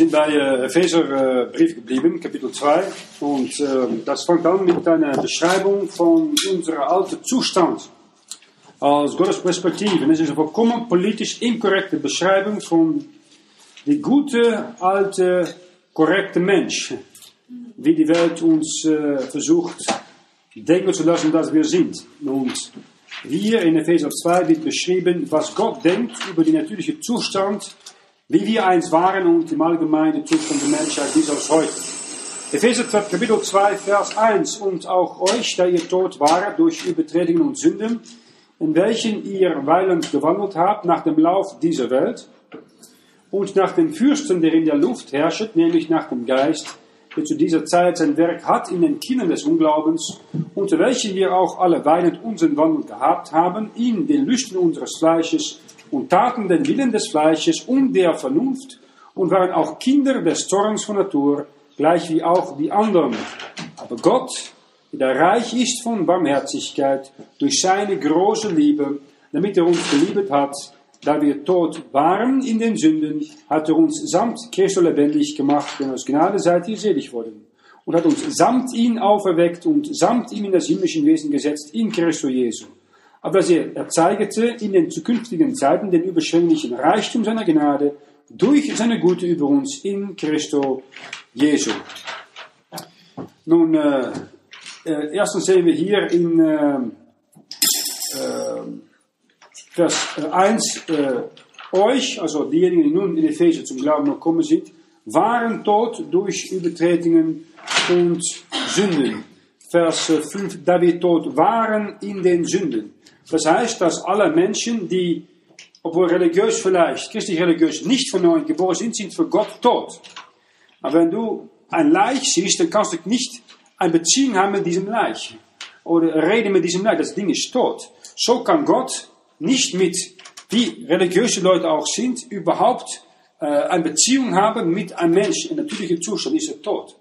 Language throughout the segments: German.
sind bei äh, Epheserbrief geblieben, Kapitel 2. Und äh, das fängt an mit einer Beschreibung von unserem alten Zustand aus Gottes Perspektive. Es ist eine vollkommen politisch inkorrekte Beschreibung von die gute, alte, korrekte Mensch, wie die Welt uns äh, versucht denken zu lassen, dass wir sind. Und hier in Epheser 2 wird beschrieben, was Gott denkt über den natürlichen Zustand wie wir eins waren und im allgemeinen Zustand der Menschheit bis aus heute. Epheser Kapitel 2, Vers 1. Und auch euch, da ihr tot wart durch Übertretungen und Sünden, in welchen ihr weilend gewandelt habt nach dem Lauf dieser Welt und nach dem Fürsten, der in der Luft herrscht, nämlich nach dem Geist, der zu dieser Zeit sein Werk hat in den Kindern des Unglaubens, unter welchen wir auch alle weilend unseren Wandel gehabt haben, in den Lüsten unseres Fleisches, und taten den Willen des Fleisches und der Vernunft und waren auch Kinder des Zorns von Natur, gleich wie auch die anderen. Aber Gott, der reich ist von Barmherzigkeit, durch seine große Liebe, damit er uns geliebt hat, da wir tot waren in den Sünden, hat er uns samt Christus lebendig gemacht, denn aus Gnade seid ihr selig worden. Und hat uns samt ihn auferweckt und samt ihm in das himmlische Wesen gesetzt, in Christus Jesu aber er erzeigte in den zukünftigen Zeiten den überschwänglichen Reichtum seiner Gnade durch seine Gute über uns in Christo Jesu. Nun, äh, äh, erstens sehen wir hier in äh, äh Vers 1, äh, euch, also diejenigen, die nun in Epheser zum Glauben noch kommen sind, waren tot durch Übertretungen und Sünden. Vers 5, da wir tot waren in den Sünden. Das heißt, dass alle Menschen, die, obwohl religiös vielleicht, christlich religiös, nicht von neuem geboren sind, sind für Gott tot. Aber wenn du ein Leich siehst, dann kannst du nicht eine Beziehung haben mit diesem Leich. Oder reden mit diesem Leich. Das Ding ist tot. So kann Gott nicht mit, wie religiöse Leute auch sind, überhaupt äh, eine Beziehung haben mit einem Menschen. In natürlichem Zustand ist er tot.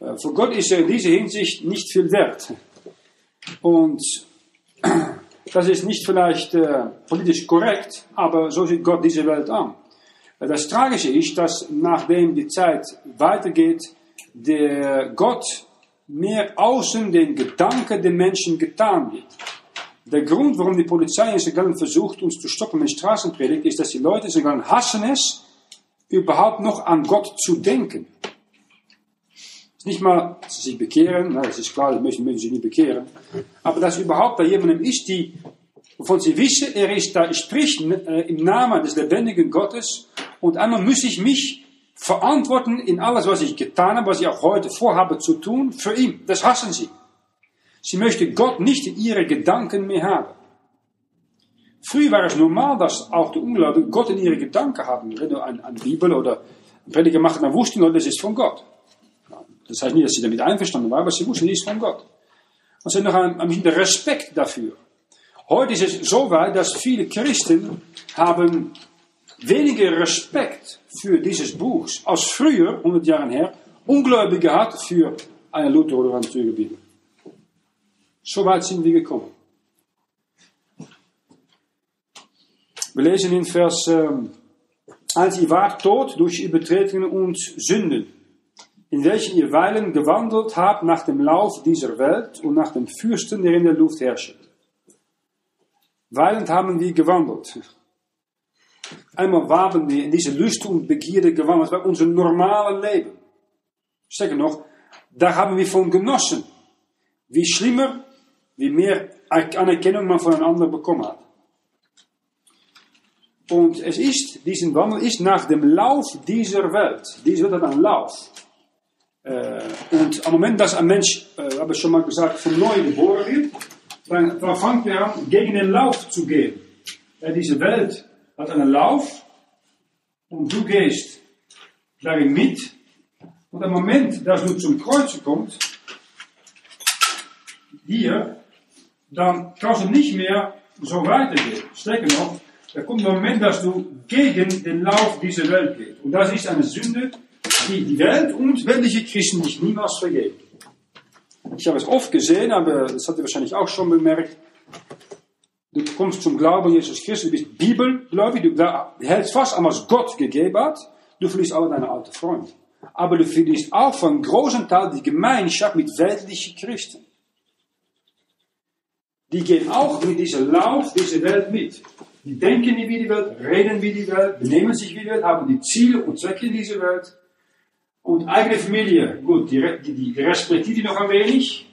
Äh, für Gott ist er in dieser Hinsicht nicht viel wert. Und das ist nicht vielleicht äh, politisch korrekt, aber so sieht Gott diese Welt an. Das Tragische ist, dass nachdem die Zeit weitergeht, der Gott mehr außen den Gedanken der Menschen getan wird. Der Grund, warum die Polizei in St. versucht, uns zu stoppen mit Straßenpredigt, ist, dass die Leute in St. hassen es, überhaupt noch an Gott zu denken. Nicht mal, dass sie sich bekehren, das ist klar, die Menschen müssen sich nicht bekehren, aber dass überhaupt da jemandem ist, die, wovon sie wissen, er ist da, spricht äh, im Namen des lebendigen Gottes und einmal muss ich mich verantworten in alles, was ich getan habe, was ich auch heute vorhabe zu tun, für ihn. Das hassen sie. Sie möchten Gott nicht in ihre Gedanken mehr haben. Früher war es normal, dass auch die Ungläubigen Gott in ihre Gedanken haben. Wenn du an, Bibel oder Prediger macht, dann wussten Leute, das ist von Gott. Das heißt nicht, dass sie damit einverstanden waren, aber sie wussten, dies von Gott. Und sie haben noch ein, ein Respekt dafür. Heute ist es so weit, dass viele Christen haben weniger Respekt für dieses Buch als früher, 100 Jahre her, Ungläubige hat für eine Luther oder eine Bibel. So weit sind wir gekommen. Wir lesen in Vers ähm, 1, ihr wart tot durch Übertretungen und Sünden in welchen ihr weilen gewandelt habt nach dem Lauf dieser Welt und nach dem Fürsten, der in der Luft herrscht. Weilend haben wir gewandelt. Einmal waren wir in diese Lust und Begierde gewandelt, bei unserem normalen Leben. Sterker noch, da haben wir von genossen. Wie schlimmer, wie mehr Anerkennung man voneinander bekommen hat. Und es ist, diesen Wandel ist nach dem Lauf dieser Welt. Diese Welt hat einen Lauf. Und am Moment, dass ein Mensch, äh, habe ich schon mal gesagt, von neu geboren wird, dann, dann fängt er an, gegen den Lauf zu gehen. Ja, diese Welt hat einen Lauf und du gehst darin mit. Und am Moment, dass du zum Kreuz kommst, hier, dann kannst du nicht mehr so weitergehen. Sterker noch, da kommt ein Moment, dass du gegen den Lauf dieser Welt gehst. Und das ist eine Sünde, die die Welt und weltliche Christen nicht niemals vergeben. Ich habe es oft gesehen, aber das habt ihr wahrscheinlich auch schon bemerkt. Du kommst zum Glauben an Jesus Christus, du bist bibelgläubig, du hältst fast an was Gott gegeben hat. Du verlierst alle deine alten Freunde. Aber du verlierst auch von großen Teil die Gemeinschaft mit weltlichen Christen. Die gehen auch mit diesem Lauf dieser Welt mit. Die denken wie die Welt, reden wie die Welt, benehmen sich wie die Welt, haben die Ziele und Zwecke dieser Welt. Und eigene Familie, gut, die, die, die respektiert die noch ein wenig,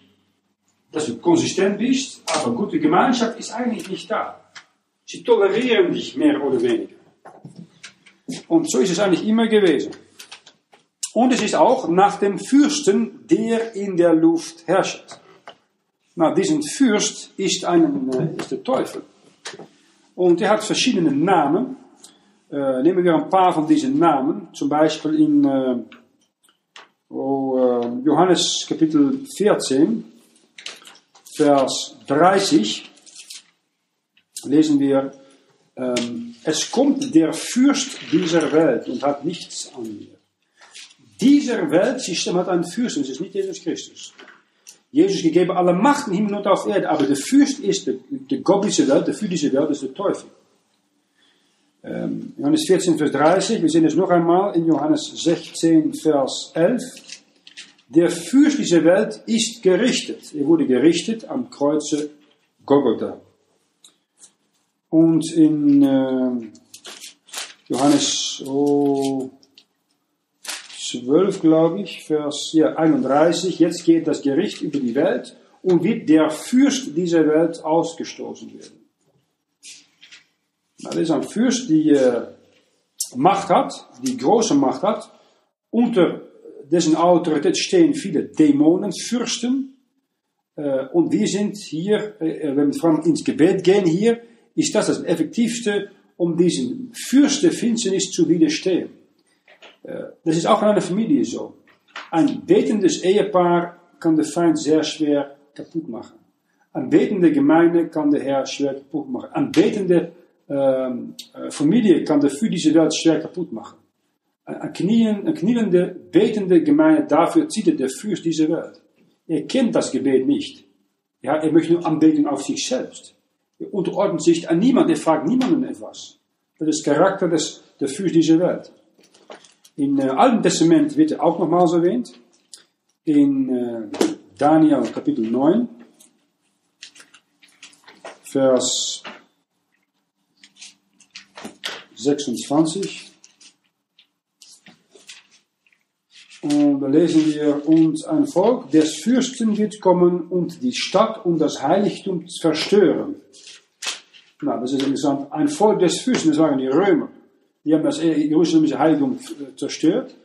dass du konsistent bist, aber gute Gemeinschaft ist eigentlich nicht da. Sie tolerieren dich mehr oder weniger. Und so ist es eigentlich immer gewesen. Und es ist auch nach dem Fürsten, der in der Luft herrscht. Na, diesen Fürst ist, ein, äh, ist der Teufel. Und er hat verschiedene Namen. Äh, nehmen wir ein paar von diesen Namen. Zum Beispiel in äh, Johannes Kapitel 14, Vers 30 lesen wir, ähm, es kommt der Fürst dieser Welt und hat nichts an mir. Dieser Weltsystem hat einen Fürst und es ist nicht Jesus Christus. Jesus gegeben alle Macht in Himmel und auf Erde, aber der Fürst ist der, der Gott dieser Welt, für diese Welt ist der Teufel. Ähm, Johannes 14, Vers 30, wir sehen es noch einmal in Johannes 16, Vers 11. Der Fürst dieser Welt ist gerichtet. Er wurde gerichtet am Kreuze Golgotha. Und in äh, Johannes oh, 12, glaube ich, Vers ja, 31, jetzt geht das Gericht über die Welt und wird der Fürst dieser Welt ausgestoßen werden. Das ist ein Fürst, die äh, Macht hat, die große Macht hat. Unter dessen Autorität stehen viele Dämonenfürsten. Äh, und wir sind hier, äh, wenn wir vor allem ins Gebet gehen hier, ist das das Effektivste, um diesen Fürsten Finsternis zu widerstehen. Das ist auch in einer Familie so. Ein betendes Ehepaar kann der Feind sehr schwer kaputt machen. Ein betende Gemeinde kann der Herr schwer kaputt machen. Ein betende Familie kann der für diese Welt schwer kaputt machen. Ein, knien, ein knielende, betende Gemeinde, dafür zieht er der Fürst dieser Welt. Er kennt das Gebet nicht. Ja, er möchte nur anbeten auf sich selbst. Er unterordnet sich an niemand, er fragt niemanden etwas. Das ist Charakter des, der Fürst dieser Welt. In äh, Alten Testament wird er auch nochmals erwähnt. In äh, Daniel Kapitel 9, Vers 26. Und da lesen wir, und ein Volk des Fürsten wird kommen und die Stadt und das Heiligtum zerstören. Na, das ist interessant. Ein Volk des Fürsten, das waren die Römer. Die haben das Jerusalemische Heiligtum äh, zerstört.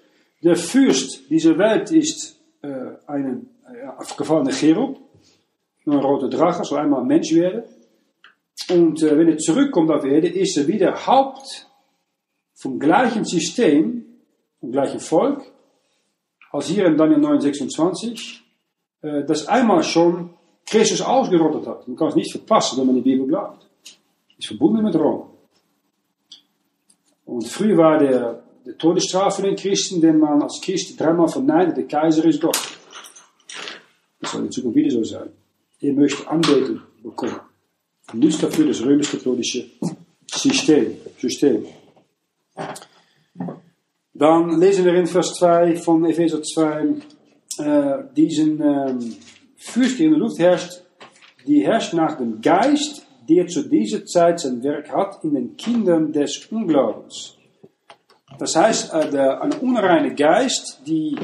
Der Fürst dieser Welt ist äh, ein äh, gefallener Cherub, ein roter Drache, soll einmal ein Mensch werden. Und äh, wenn er zurückkommt auf Erde, ist er wieder Haupt vom gleichen System, vom gleichen Volk, als hier in Daniel 9, 26, äh, das einmal schon Christus ausgerottet hat. Man kann es nicht verpassen, wenn man die Bibel glaubt. Ist verbunden mit Rom. Und früher war der, der Todesstrafe für den Christen, den man als Christ dreimal verneindet, der Kaiser ist Gott. Das soll in Zukunft wieder so sein. Er möchte Anbetung bekommen. Nutzt dafür das römisch-katholische System. System. Dann lesen wir in Vers 2 von Epheser 2, äh, diesen ähm, Fürst, der in der Luft herrscht, die herrscht nach dem Geist, der zu dieser Zeit sein Werk hat in den Kindern des Unglaubens. Das heißt, äh, der, ein unreiner Geist, die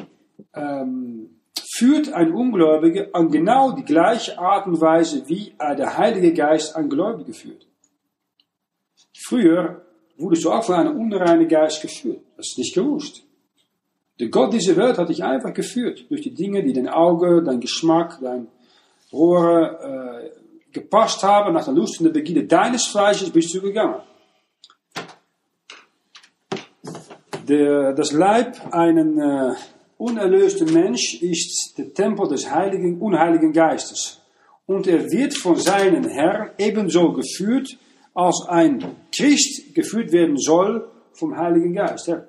ähm, führt ein Ungläubiger an genau die gleiche Art und Weise, wie der Heilige Geist ein Gläubiger führt. Früher wurdest du auch von einem unreinen Geist geführt. Das ist nicht gewusst. Der Gott dieser Welt hat dich einfach geführt durch die Dinge, die dein Auge, dein Geschmack, dein Rohre äh, gepasst haben, nach der Lust und der Begierde deines Fleisches bist du gegangen. Der, das Leib einen äh, unerlösten Mensch ist der Tempel des heiligen, unheiligen Geistes. Und er wird von seinen Herrn ebenso geführt, als ein Christ geführt werden soll vom Heiligen Geist. Der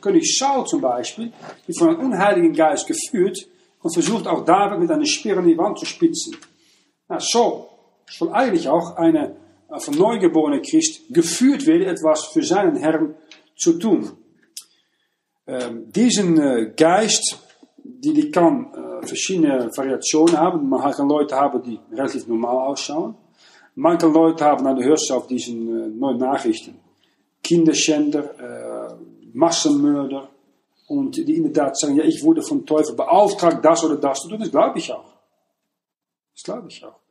König Saul zum Beispiel wird von einem unheiligen Geist geführt und versucht auch David mit einer Speer in die Wand zu spitzen. Na, so soll eigentlich auch eine von neugeborene Christ geführt werden, etwas für seinen Herrn zu tun. Ähm, diesen äh, Geist, die, die kann äh, verschiedene Variationen haben. Man kann Leute haben, die relativ normal ausschauen. Man kann Leute haben, hörst du auf diesen äh, neuen Nachrichten, Kinderschänder, Massenmörder, und die in der Tat sagen, ja, ich wurde vom Teufel beauftragt, das oder das zu tun. Das glaube ich auch. Das glaube ich auch.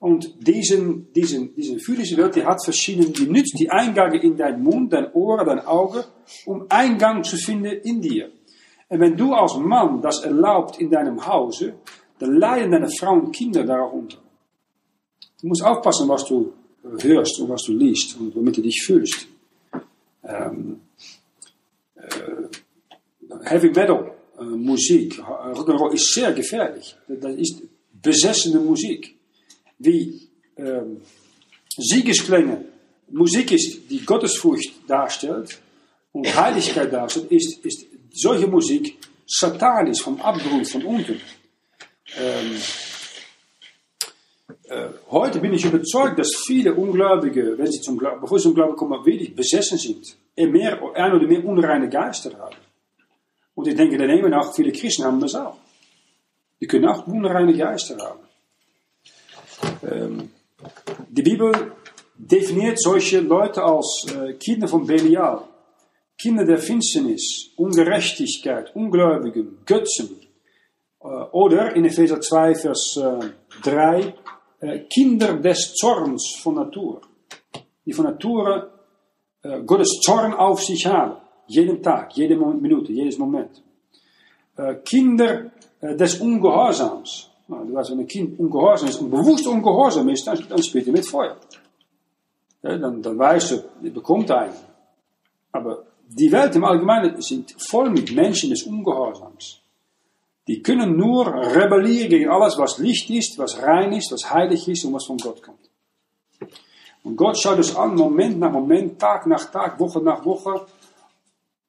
Und diesen, diesen, diesen physische Welt, die hat verschiedene, die nützt die Eingänge in dein Mund, dein Ohr, dein Auge, um Eingang zu finden in dir. Und wenn du als Mann das erlaubt in deinem Hause, dann leiden deine Frau und Kinder darunter. Du musst aufpassen, was du hörst und was du liest und womit du dich fühlst. Ähm, äh, Heavy Metal äh, Musik, Rock'n'Roll ist sehr gefährlich. Das ist besessene Musik. Wie ähm, Siegesklänge Musik ist, die Gottesfurcht darstellt und Heiligkeit darstellt, ist, ist solche Musik satanisch vom Abgrund von unten. Ähm, äh, heute bin ich überzeugt, dass viele Ungläubige, wenn sie zum Glauben, bevor sie zum Glauben kommen, wirklich besessen sind. Er mehr, ein oder mehr unreine Geister haben. Und ich denke, daneben auch viele Christen haben das auch. Die können auch unreine Geister haben. Ähm, die Bibel definiert solche Leute als äh, Kinder von Belial. Kinder der Finsternis, Ungerechtigkeit, Ungläubigen, Götzen. Äh, oder in Epheser 2, Vers äh, 3, äh, Kinder des Zorns von Natur. Die von Natur äh, Gottes Zorn auf sich haben. Jeden Tag, jede Minute, jedes Moment. Äh, Kinder des Ungehorsams. Nou, als een kind ongehoorzaam is, bewust ongehoorzaam is, dan, dan speelt hij met Feuer. Ja, dann, dann weißt du, bekommt einen. Aber die Welt im Allgemeinen sind voll mit Menschen des Ungehorsams. Die können nur rebellieren gegen alles, was Licht ist, was rein ist, was heilig ist und was von Gott kommt. Und Gott schaut es an, Moment nach Moment, Tag nach Tag, Woche nach Woche,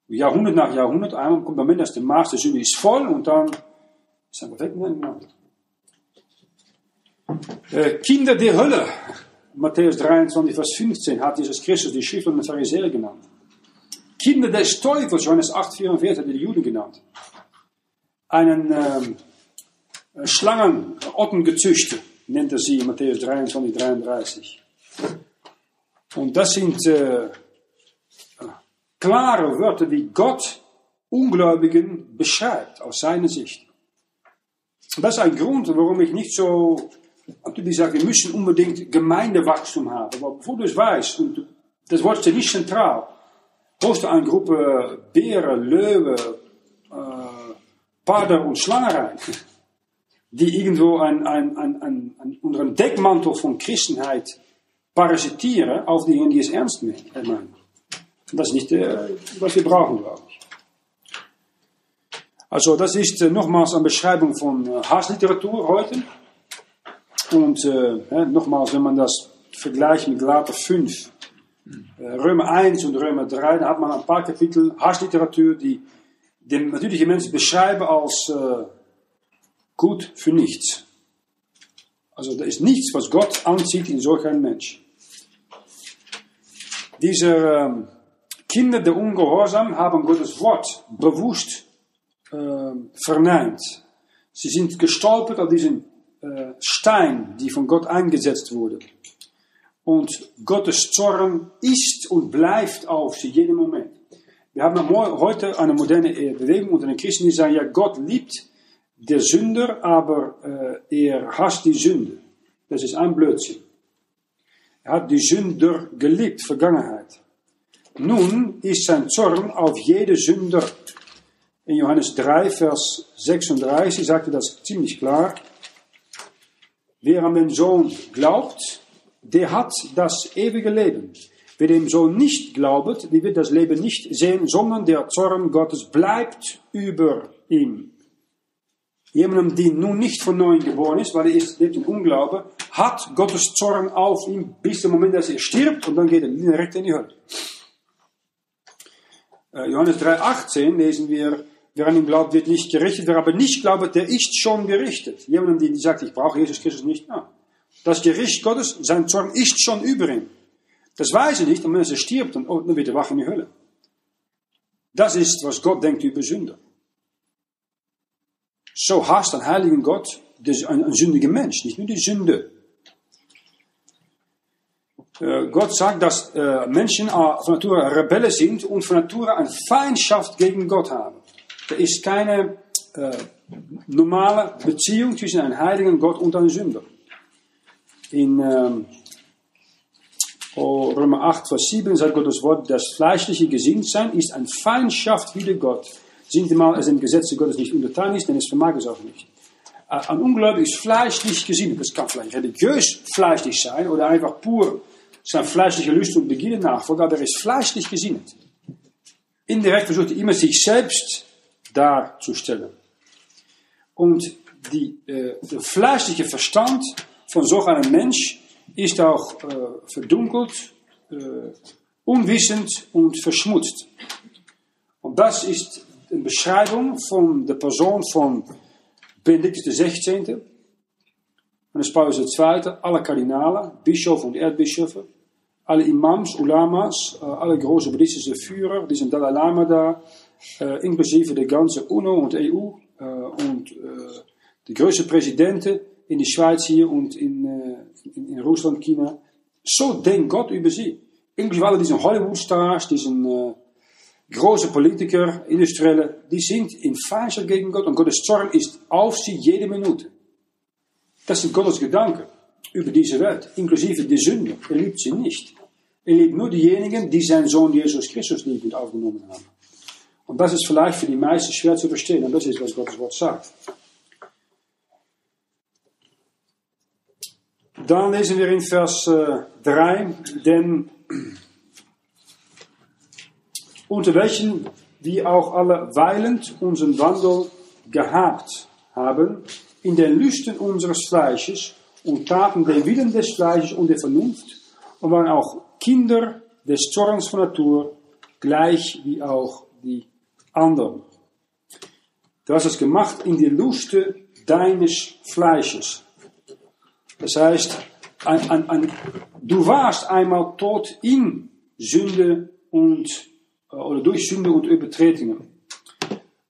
Jahrhundert nach Jahrhundert. Einmal kommt der Moment, dass der Maß der Sünde ist voll und dann sagen wir weg. Äh, Kinder der Hölle. Matthäus 23, Vers 15 hat Jesus Christus die Schrift und den Pharisäer genannt. Kinder des Teufels, Johannes 8, 44 hat er die Juden genannt. Einen ähm, Schlangen, Ottengezüchte nennt er sie in Matthäus 23, 33. Und das sind äh, klare Wörter, wie Gott Ungläubigen beschreibt aus seiner Sicht. Das ist ein Grund, warum ich nicht so Natürlich sagt, wir müssen unbedingt Gemeindewachstum haben. Aber bevor du es weißt, und das Wort ist nicht zentral, holst du eine Gruppe Bären, Löwe, äh, Pader und Schlangen rein, die irgendwo ein, ein, ein, ein, unter einem Deckmantel von Christenheit parasitieren auf diejenigen, die es ernst meinen. Das ist nicht, äh, was wir brauchen, glaube ich. Also, das ist äh, nochmals eine Beschreibung von äh, Hassliteratur heute. Und äh, nochmals, wenn man das vergleicht mit Galater 5, äh, Römer 1 und Römer 3, da hat man ein paar Kapitel Hassliteratur, die den natürlichen Menschen beschreiben als äh, gut für nichts. Also da ist nichts, was Gott anzieht in solch einem Mensch. Diese ähm, Kinder der Ungehorsam haben Gottes Wort bewusst äh, verneint. Sie sind gestolpert auf diesen äh, Stein, die von Gott eingesetzt wurde. Und Gottes Zorn ist und bleibt auf sie jeden Moment. Wir haben heute eine moderne äh, Bewegung unter den Christen, die sagen, ja, Gott liebt der Sünder, aber äh, er hasst die Sünde. Das ist ein Blödsinn. Er hat die Sünder geliebt, Vergangenheit. Nun ist sein Zorn auf jede Sünder. In Johannes 3, Vers 36 sagte das ziemlich klar. Wer an den Sohn glaubt, der hat das ewige Leben. Wer dem Sohn nicht glaubt, der wird das Leben nicht sehen, sondern der Zorn Gottes bleibt über ihm. Jemandem, die nun nicht von neuem geboren ist, weil er ist, lebt im Unglaube, hat Gottes Zorn auf ihm bis zum Moment, dass er stirbt und dann geht er direkt in die Hölle. Äh, Johannes 3,18 lesen wir, Wer an ihn glaubt, wird nicht gerichtet. Wer aber nicht glaubt, der ist schon gerichtet. Jemand, der sagt, ich brauche Jesus Christus nicht. Ja. Das Gericht Gottes, sein Zorn ist schon über ihm. Das weiß er nicht, und wenn er stirbt, dann, oh, dann wird er wach in die Hölle. Das ist, was Gott denkt über Sünde. So hasst ein heiligen Gott ein, ein sündiger Mensch, nicht nur die Sünde. Äh, Gott sagt, dass äh, Menschen von Natur Rebellen sind und von Natur eine Feindschaft gegen Gott haben. Da ist keine äh, normale Beziehung zwischen einem heiligen Gott und einem Sünder. In ähm, oh, Römer 8, Vers 7 sagt Gottes Wort, das fleischliche Gesinntsein ist eine Feindschaft wider Gott. Sind mal es im Gesetze Gottes nicht untertan ist, denn es vermag es auch nicht. Äh, ein Ungläubig ist fleischlich gesinnt. Das kann vielleicht religiös fleischlich sein oder einfach pur zijn fleischliche Lust und Begierde nachfolgt, aber er ist fleischlich gesinnt. Indirekt versucht er immer sich selbst darzustellen. Und die, äh, der fleischliche Verstand von so einem Mensch ist auch äh, verdunkelt, äh, unwissend und verschmutzt. Und das ist eine Beschreibung von der Person von Benedictus XVI. Und das Paulus II, alle Kardinalen, Bischof und Erdbischöfe, alle Imams, Ulamas, alle große buddhistische Führer, diesen Dalai Lama da, inklusive der ganze UNO und EU und die größten Präsidenten in die Schweiz hier und in, in, in Russland, China. So denkt Gott über sie. Inklusive alle diesen Hollywood-Stars, diesen große Politiker, Industrielle, die sind in Feindschaft gegen Gott und Gottes Zorn ist auf sie jede Minute. Das sind Gottes Gedanken über diese Welt, inklusive die Sünde. Er liebt sie nicht. Er liebt nur diejenigen, die seinen Sohn Jesus Christus liebend aufgenommen haben. Und das ist vielleicht für die meisten schwer zu verstehen, und das ist, was Gottes Wort sagt. Dann lesen wir in Vers 3, äh, denn unter welchen wir auch alle weilend unseren Wandel gehabt haben, in den Lüsten unseres Fleisches und taten den Willen des Fleisches und der Vernunft und waren auch Kinder des Zorns von Natur, gleich wie auch die anderen. Du hast es gemacht in die Luste deines Fleisches. Das heißt, ein, ein, ein, du warst einmal tot in Sünde und, äh, oder durch Sünde und Übertretungen.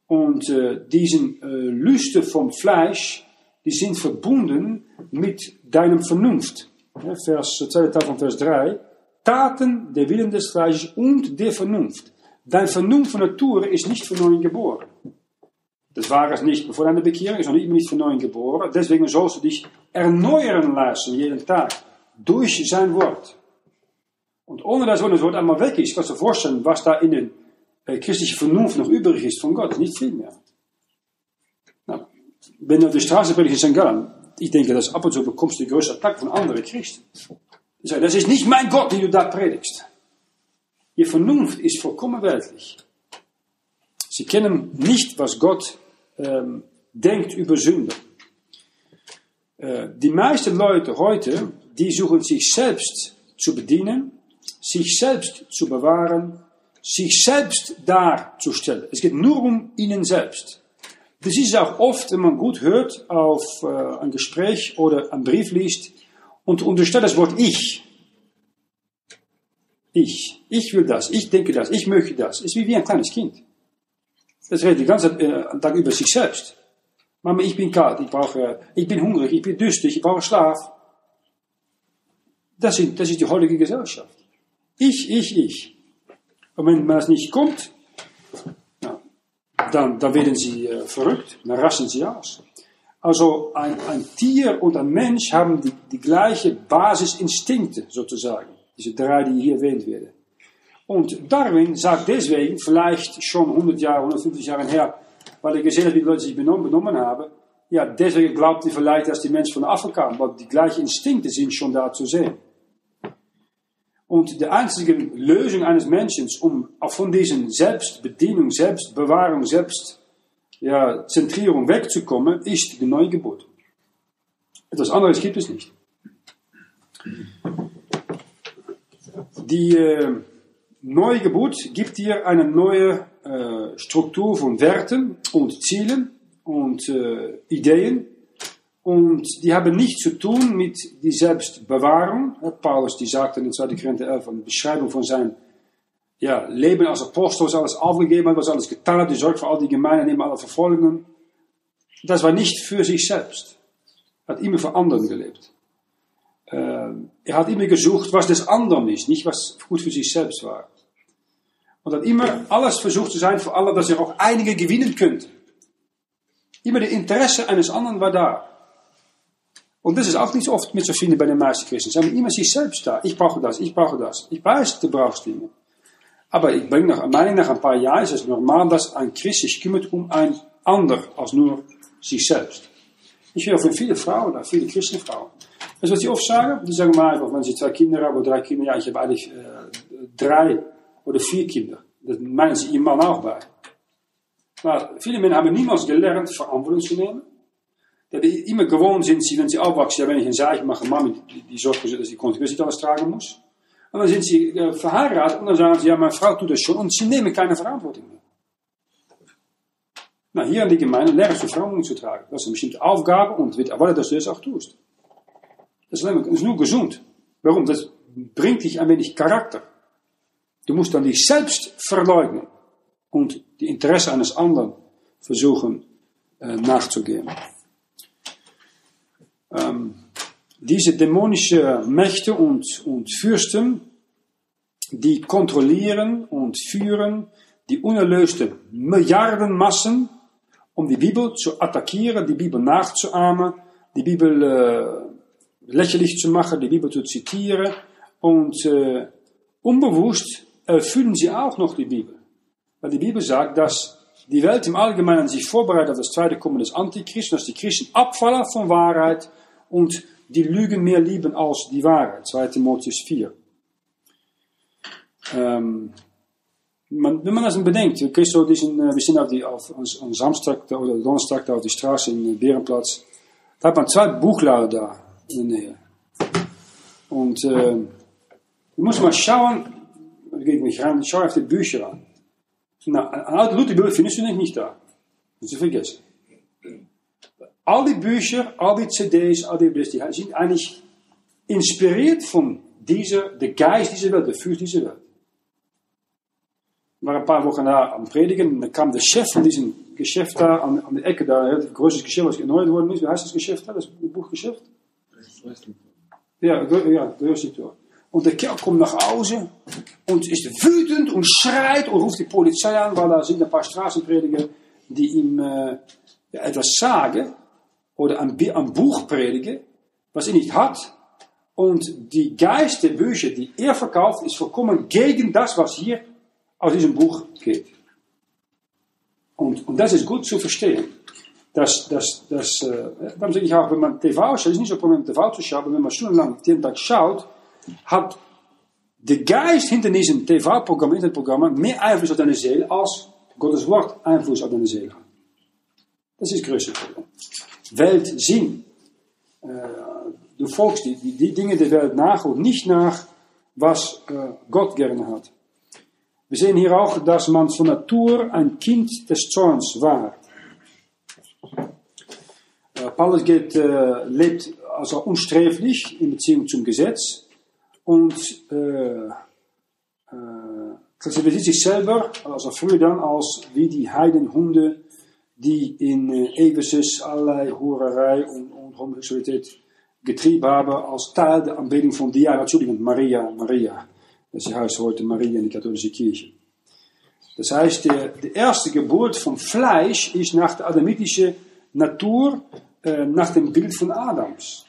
Und äh, diesen äh, Lüste vom Fleisch, die sind verbunden mit deinem Vernunft. Vers, zweite Teil von Vers 3. Taten der Willen des Fleisches und der Vernunft. Dein Vernunft von Natur ist nicht von neuem geboren. Das war es nicht bevor deine Bekehrung, ist noch nicht, von neuem geboren. Deswegen sollst du dich erneuern lassen jeden Tag durch sein Wort. Und ohne dass das Wort einmal weg ist, kannst du vorstellen, was da in den äh, christliche Vernunft noch übrig ist von Gott. Nicht viel mehr. Nou, wenn du auf der Straße predigst in St. Gallen, ich denke, dass ab und zu bekommst du größte Attack von anderen Christen. Die sagen, das ist nicht mein Gott, den du da predigst. Ihr Vernunft ist vollkommen weltlich. Sie kennen nicht, was Gott ähm, denkt über Sünde. Äh, die meisten Leute heute, die suchen sich selbst zu bedienen, sich selbst zu bewahren sich selbst darzustellen. Es geht nur um ihnen selbst. Das ist auch oft, wenn man gut hört, auf äh, ein Gespräch oder einen Brief liest und unterstellt das Wort ich. Ich. Ich will das. Ich denke das. Ich möchte das. Ist wie, wie ein kleines Kind. Das redet die ganze äh, Tag über sich selbst. Mama, ich bin kalt, ich brauche, ich bin hungrig, ich bin dürstig, ich brauche Schlaf. Das, sind, das ist die heutige Gesellschaft. Ich, ich, ich. Und wenn man es nicht kommt, ja, dann, dann werden sie äh, verrückt, dann rasten sie aus. Also ein, ein, Tier und ein Mensch haben die, die gleiche Basisinstinkte sozusagen. Diese drei, die hier erwähnt werden. Und Darwin sagt deswegen, vielleicht schon 100 Jahre, 150 Jahre her, weil er gesehen hat, wie die Leute sich benommen, benommen haben, ja, deswegen glaubt er vielleicht, dass die Menschen von Afrika, weil die gleichen Instinkte sind schon da zu sehen. Und die einzige Lösung eines Menschen, um von diesen Selbstbedienung, Selbstbewahrung, Selbstzentrierung ja, wegzukommen, ist die Neugeburt. Etwas anderes gibt es nicht. Die äh, Neugeburt gibt dir eine neue äh, Struktur von Werten und Zielen und äh, Ideen und die haben nichts zu tun mit die Selbstbewahrung. Paulus die sagte in 2. Korinther 11 eine Beschreibung von seinem ja, Leben als Apostel, was alles aufgegeben hat, was alles getan hat, die Sorge für all die Gemeinden, neben aller Verfolgungen. Das war nicht für sich selbst. Hat immer für anderen gelebt. Äh, er hat immer gesucht, was des anderen ist, nicht was gut für sich selbst war. Und hat immer alles versucht zu sein für alle, dass er auch einige gewinnen könnte. Immer das Interesse eines anderen war da. Und das ist auch nicht so oft mit so vielen bei den meisten Christen. Sie haben immer sich selbst da. Ich brauche das, ich brauche das. Ich weiß, du brauchst Dinge. Aber ich denke, nach, meine, nach ein paar Jahren ist es normal, dass ein Christ sich kümmert um ein ander als nur sich selbst. Ich höre von vielen Frauen, viele Christenfrauen. Weißt du, was sie oft sagen? Die sagen mal einfach, wenn sie zwei Kinder haben oder drei Kinder, ja, ich habe eigentlich äh, drei oder vier Kinder. Das meinen sie ihr Mann auch bei. Maar viele Männer haben niemals gelernt, Verantwortung zu nehmen. Dat die immer gewohnt sind, sie, wenn sie aufwachsen, ja, wenn ich ein Zeichen mache, Mami, die, die sorgt dafür, dass die nicht alles tragen muss. Und dann sind sie äh, verheiratet und dann sagen sie, ja, meine Frau tut das schon und sie nehmen keine Verantwortung mehr. Na, hier in die Gemeinde lernst du Verantwortung zu tragen. Das ist eine bestimmte Aufgabe und wird erwartet, dass auch tust. Das ist, nur gesund. Warum? Das bringt dich ein wenig Charakter. Du musst dann dich selbst verleugnen und die Interesse eines anderen versuchen äh, nachzugehen. Ähm, diese dämonischen Mächte und, und Fürsten, die kontrollieren und führen die unerlöste Milliardenmassen, um die Bibel zu attackieren, die Bibel nachzuahmen, die Bibel äh, lächerlich zu machen, die Bibel zu zitieren und äh, unbewusst erfüllen sie auch noch die Bibel. Weil die Bibel sagt, dass die Welt im Allgemeinen sich vorbereitet auf das zweite Kommen des Antichristen, dass die Christen abfallen von Wahrheit und die Lügen mehr lieben als die Wahrheit. 2 Timotheus 4. Ähm, man, wenn man das bedenkt, Christo, diesen, äh, wir sind auf die, auf, am Samstag oder Donnerstag auf die Straße in Berenplatz, da hat man zwei Buchladen da in der Nähe. Und äh, du musst mal schauen, gehe ich mich rein, schau auf die Bücher an. Na, een oude Lutherbibel findest du nicht da. Das ist vergessen. Al die Bücher, all die CD's, all die Blätter, die sind eigentlich inspiriert von dieser, der Geist dieser Welt, der Fürst dieser Welt. War ein paar Wochen da am Predigen und dann kam der Chef von diesem Geschäft da an, an der Ecke da, das größte Geschäft, was erneuert worden ist. Wie heißt das Geschäft da, das Buchgeschäft? Ja, ja, größte Tor. Und der Kerl kommt nach Hause und ist wütend und schreit und ruft die Polizei an, weil da sind ein paar Straßenprediger, die ihm äh, etwas sagen oder ein, ein Buch predigen, was er nicht hat. Und die Geist der Bücher, die er verkauft, ist vollkommen gegen das, was hier aus diesem Buch geht. Und, und das ist gut zu verstehen. Das, das, das, äh, darum sage ich auch, wenn man TV schaut, ist nicht so ein Problem, TV zu schauen, aber wenn man stundenlang jeden Tag schaut, hat de Geist hinter diesem TV-Programm, Internetprogramma, mehr Einfluss auf deine Seele als Gottes Wort Einfluss auf deine Seele hat. Das ist das größte Problem. Weltsinn. Äh, du folgst die, die, die, Dinge der Welt nach und nicht nach, was äh, Gott gerne hat. Wir sehen hier auch, dass man von Natur ein Kind des Zorns war. Paulus geht, äh, lebt also unsträflich in Beziehung zum Gesetz und äh, äh, klassifiziert sich selber, also früher dann, als wie die Heidenhunde, die in äh, Ephesus allerlei Hurerei und, und Homosexualität getrieben haben, als Teil der Anbetung von Diana, Entschuldigung, Maria, Maria. Das heißt heute Maria in der katholischen Kirche. Das heißt, der, die erste Geburt von Fleisch ist nach der adamitischen Natur, äh, nach dem Bild von Adams.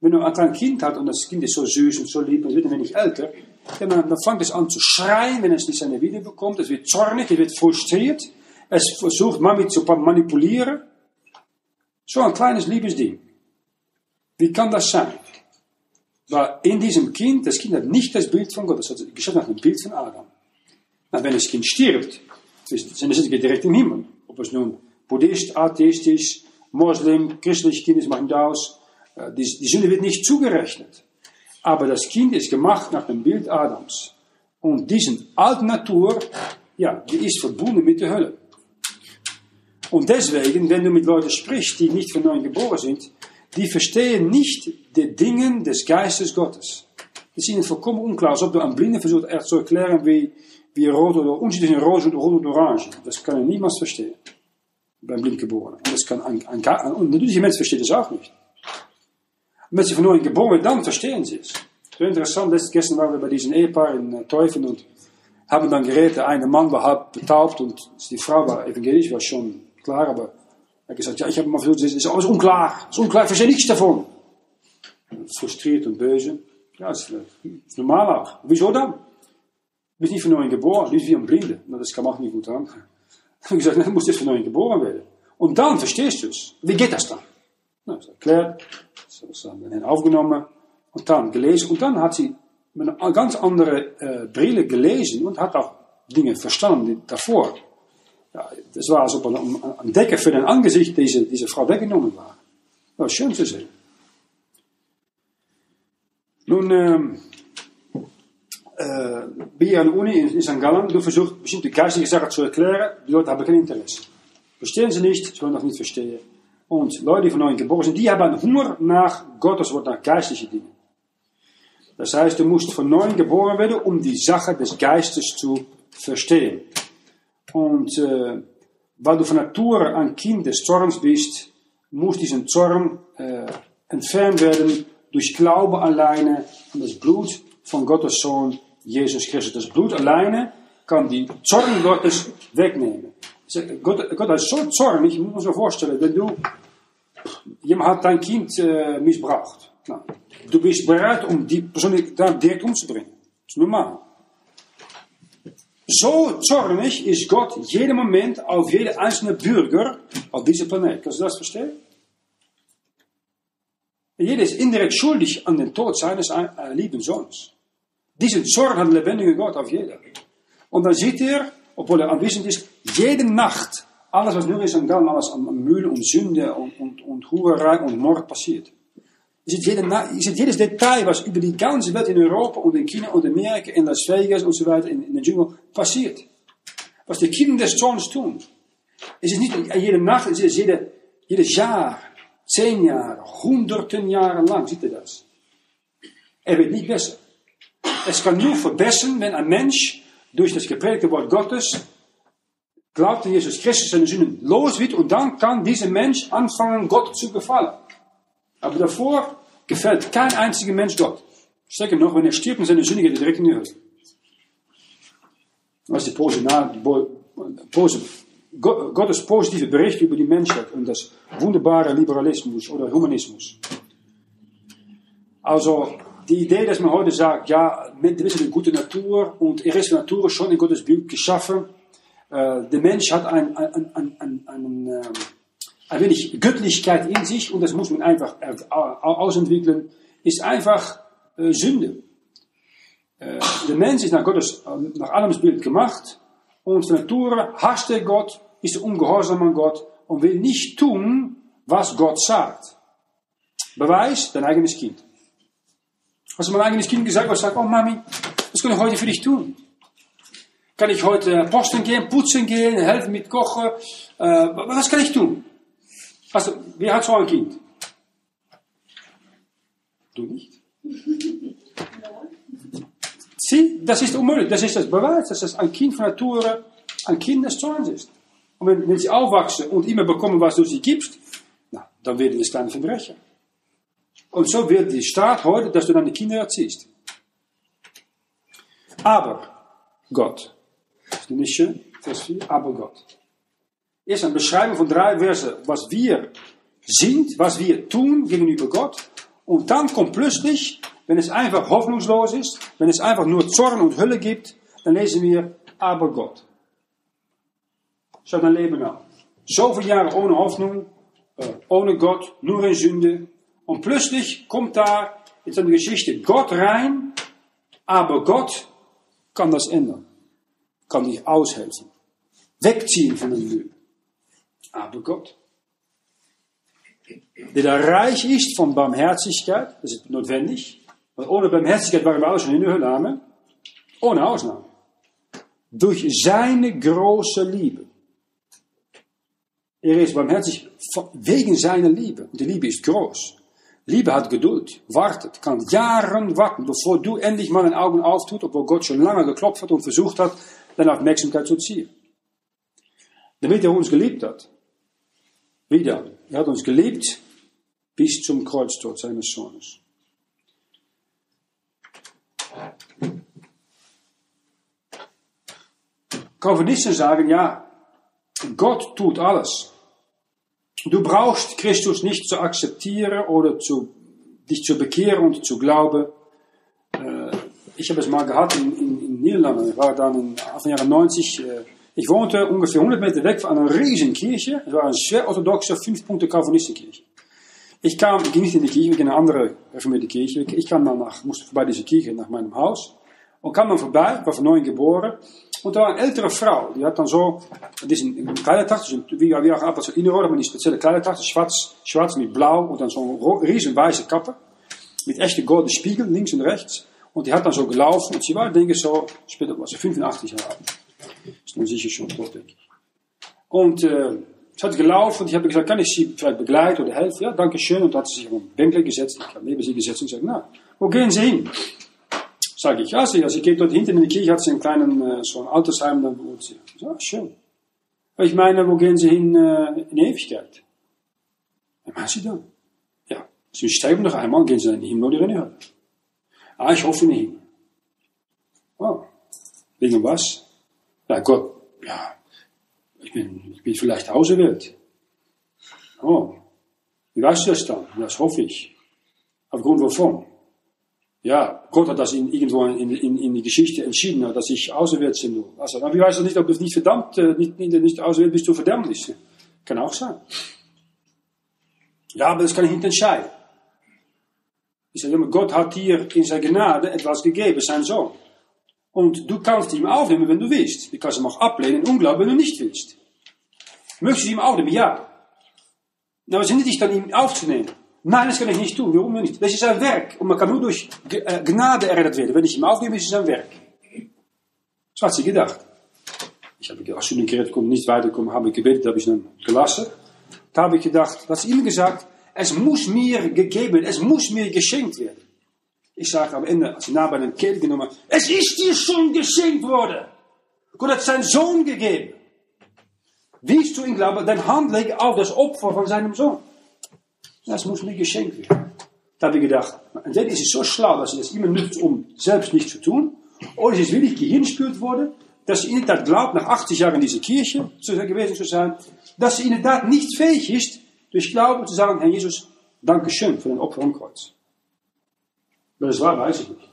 Wenn du ein Kind hast und das Kind ist so süß und so lieb und wird ein wenig älter, dann, dann fängt es an zu schreien, wenn es nicht seine Wieder bekommt. Es wird zornig, es wird frustriert. Es versucht Mami zu manipulieren. So ein kleines liebes Ding. Wie kann das sein? Weil in diesem Kind, das Kind hat nicht das Bild von Gott, das hat geschaffen nach dem Bild von Adam. Na, wenn das Kind stirbt, dann ist es direkt im Himmel. Ob es nun Buddhist, Atheistisch, Moslem, christlich Kind ist, macht nicht aus. Äh, die, Sünde wird nicht zugerechnet. Aber das Kind ist gemacht nach dem Bild Adams. Und diese alte Natur, ja, die ist verbunden mit der Hölle. Und deswegen, wenn du mit Leuten sprichst, die nicht von neuem geboren sind, die verstehen nicht die Dinge des Geistes Gottes. Es ist ihnen vollkommen unklar, als ob du einem Blinden versucht echt zu erklären, wie, wie rot oder Unterschied rot und, rot und orange. Das kann er niemals verstehen. Beim Blindgeborenen. Und, das kann ein, ein, ein, und natürliche Mensch versteht es auch nicht. Mensen van nooit geboren, dann verstehen sie es. So interessant, letztes gestern waren wir bei diesem Ehepaar in äh, Teufen und haben dann geredet, der eine Mann war halb betaubt und die Frau war evangelisch, war schon klar, aber er hat gesagt, ja, ich habe mal versucht, es ist alles unklar, es ist unklar, ich verstehe nichts davon. Frustriert und böse. Ja, das ist, das ist normal auch. Wieso dann? Du bist nicht von neuem geboren, du bist wie ein Blinde. Nou, das man auch nicht gut haben. Habe gesagt, du musst jetzt von neuem geboren werden. Und dann verstehst du es. Wie geht das dann? Nou, ist erklärt, haben wir aufgenommen und dann gelesen. Und dann hat sie mit einer ganz anderen äh, Brille gelesen und hat auch Dinge verstanden davor. Ja, das war, als ob ein, ein Decker für dein Angesicht diese, diese Frau weggenommen war. Das war schön zu sehen. Nun, ähm, in, in St. Gallen, du versuchst bestimmte geistige Sachen zu erklären, die Leute haben kein Interesse. Verstehen sie nicht, sie wollen das nicht verstehen. Und Leute, die von neuem geboren sind, die haben Hunger nach Gottes Wort, nach geistlichen Dingen. Das heißt, du musst von neuem geboren werden, um die Sache des Geistes zu verstehen. Und äh, weil du von Natur ein Kind des Zorns bist, muss diesen Zorn äh, entfernt werden durch Glaube alleine an das Blut von Gottes Sohn Jesus Christus. Das Blut alleine kann die Zorn Gottes wegnehmen. Gott, Gott ist so zornig, ich muss mir vorstellen, wenn du, jemand hat dein Kind äh, missbraucht. Nou, du bist bereit, um die Person da direkt umzubringen. Das ist normal. So zornig ist Gott jeden Moment auf jeden einzelnen Bürger auf diesem Planet. Kannst du das verstehen? Jeder ist indirekt schuldig an den Tod seines äh, lieben Sohnes. Diesen Zorn hat lebendige Gott auf jeder. Und dann sieht er, obwohl er anwesend ist, jede Nacht, alles was nur ist und dann alles an Müll und Sünde und, und, und Hurerei und Mord passiert. Je ziet, jede, je ziet jedes Detail, was über die ganze Welt in Europa und in China und Amerika, in Las Vegas und in, in der Dschungel passiert. Was die Kinder des Zorns tun. Es ist nicht jede Nacht, es ist jede, jedes Jahr, zehn Jahre, hunderten Jahre lang, sieht ihr das. Er wird nicht besser. Es kann nur verbessern, wenn ein Mensch durch das gepredigte Wort Gottes glaubt an Jesus Christus seine Sünden los wird und dann kann dieser Mensch anfangen, Gott zu gefallen. Aber davor gefällt kein einziger Mensch Gott. Sterker noch, wenn er stirbt und seine Sünde geht direkt in die Hölle. Das ist die Pose, Gottes positive Bericht über die Menschheit und das wunderbare Liberalismus oder Humanismus. Also, die Idee, dass man heute sagt, ja, wir sind eine gute Natur und er ist Natur schon in Gottes Bild geschaffen. Äh, der Mensch hat ein, ein, ein, ein, ein, ähm, wenig Göttlichkeit in sich und das muss man einfach ausentwickeln, ist einfach äh, Sünde. Äh, der Mensch ist nach Gottes, nach Adams Bild gemacht und von Natur hasst er Gott, ist ungehorsam an Gott und will nicht tun, was Gott sagt. Beweis, dein eigenes Kind. Hast du mein eigenes Kind gesagt, was sagt, oh Mami, was kann ich heute für dich tun? Kann ich heute posten gehen, putzen gehen, helfen mit Kochen? Äh, was kann ich tun? Also, wer hat so ein Kind? Du nicht? Sieh, das ist unmöglich. Das ist das Beweis, dass das ein Kind von Natur ein Kind des Zorns ist. Und wenn, wenn sie aufwachsen und immer bekommen, was du sie gibst, na, dann werden es kleine Verbrecher. Und so wird die Staat heute, dass du deine Kinder erziehst. Aber Gott, das ist nicht schön, Vers 4, aber Gott. Erst eine Beschreibung von drei Versen, was wir sind, was wir tun gegenüber Gott. Und dann kommt plötzlich, wenn es einfach hoffnungslos ist, wenn es einfach nur Zorn und Hölle gibt, dann lesen wir, aber Gott. Schau dein Leben an. Zoveel Jahre ohne Hoffnung, äh, ohne Gott, nur in Sünde. Und plötzlich kommt da in seine Geschichte Gott rein, aber Gott kann das ändern. Kann dich aushelfen. Wegziehen von den Müll. Aber Gott. Der da reich ist von Barmherzigkeit, das ist notwendig. Weil ohne Barmherzigkeit waren wir alle schon in der Hölle. Ohne Ausnahme. Durch seine große Liebe. Er ist barmherzig wegen seiner Liebe. Und die Liebe ist groß. Liebe hat Geduld, wartet, kann Jahre warten, bevor du endlich mal deine Augen auftut, obwohl Gott schon lange geklopft hat und versucht hat, deine Aufmerksamkeit zu ziehen. Damit er uns geliebt hat. Wieder, er hat uns geliebt bis zum Kreuztod seines Sohnes. Calvinisten sagen, ja, Gott tut alles. Du brauchst Christus nicht zu akzeptieren oder zu, dich zu bekehren und zu glauben. Äh, ich habe es mal gehabt in, in, in Niederlanden. Ich war dann in Anfang Jahre 90. Äh, ich wohnte ungefähr 100 Meter weg von einer riesen Kirche. Es war eine sehr orthodoxe, fünf Punkte Calvinistenkirche. Ich kam, ich ging nicht in die Kirche, ich ging in eine andere reformierte Kirche. Ich kam dann nach, musste vorbei diese Kirche nach meinem Haus. Und kam dann vorbei, war von neuem geboren. Und da war eine ältere Frau, die hat dann so, die ist in, in Kleidertracht, wie, wie auch ab, so innerorder, maar die spezielle Kleidertracht, schwarz, schwarz mit blau und dann so eine riesen weiße Kappe. Mit echte goldenen Spiegeln, links und rechts. Und die hat dann so gelaufen und sie war, denke ich, so, später war sie 85 Jahre alt. Ist nun sicher schon tot, denke ich. Und äh, sie hat gelaufen und ich habe gesagt, kann ich Sie vielleicht begleiten oder helfen? Ja, danke schön. Und da hat sie sich auf ein Bänkle gesetzt. Ich habe neben sie gesetzt und gesagt, na, wo gehen Sie hin? Sage ich, ja, sie, also ich gehe dort hinten in die Kirche, hat sie einen kleinen, äh, so ein Altersheim, dann wohnt sie. Ja, schön. Ich meine, wo gehen Sie hin äh, in Ewigkeit? Was machen Sie dann? Ja, Sie sterben noch einmal, gehen Sie in den Himmel oder in die Hölle. Ah, ich hoffe in den Himmel. Oh, wegen was? Ja, Gott, ja, ich bin, ich bin vielleicht auserwählt. Oh, wie weißt du das dann? Das hoffe ich. Aufgrund wovon? Ja, Gott hat das in, irgendwo in, in, in die Geschichte entschieden, dass ich auserwählt bin. Also, wie weiß du nicht, ob du nicht verdammt, äh, nicht, nicht, nicht auserwählt bist, du Verdammnis? Kann auch sein. Ja, aber das kann ich nicht entscheiden. Ich sage immer, Gott hat dir in seiner Gnade etwas gegeben, sein Sohn. Und du kannst ihn aufnehmen, wenn du willst. Du kannst ihn auch ablehnen, Unglauben, wenn du nicht willst. Möchtest du ihn aufnehmen? Ja. Aber es ist nicht dann, ihn aufzunehmen. Nein, das kann ich nicht tun. Warum nicht? Das ist ein Werk. Und man kann nur durch Gnade errettet werden. Wenn ich ihm aufnehme, ist es ein Werk. So hat sie gedacht. Ich habe, als Studiengerät kommt, nicht weiterkommen, habe ich gebetet, habe ich dann gelassen. Da habe ich gedacht, ist ihm gesagt, es muss mir gegeben, es muss mir geschenkt werden. Ich sage am Ende, als ich nah bei den Kehl genommen es ist dir schon geschenkt worden. Gott hat seinen Sohn gegeben. Willst du ihn glauben, dein Hand legen auf das Opfer von seinem Sohn. Das muss mir geschenkt werden. Da habe ich gedacht, entweder ist es so schlau, dass sie das immer nutzt, um selbst nichts zu tun, oder ist es wirklich gehirnspült worden, dass sie inderdaad glaubt, nach 80 Jahren in dieser Kirche gewesen zu sein, dass sie inderdaad nicht fähig ist, durch Glauben zu sagen, Herr Jesus, danke schön für den Opfer am Kreuz. Wenn das war, weiß ich nicht.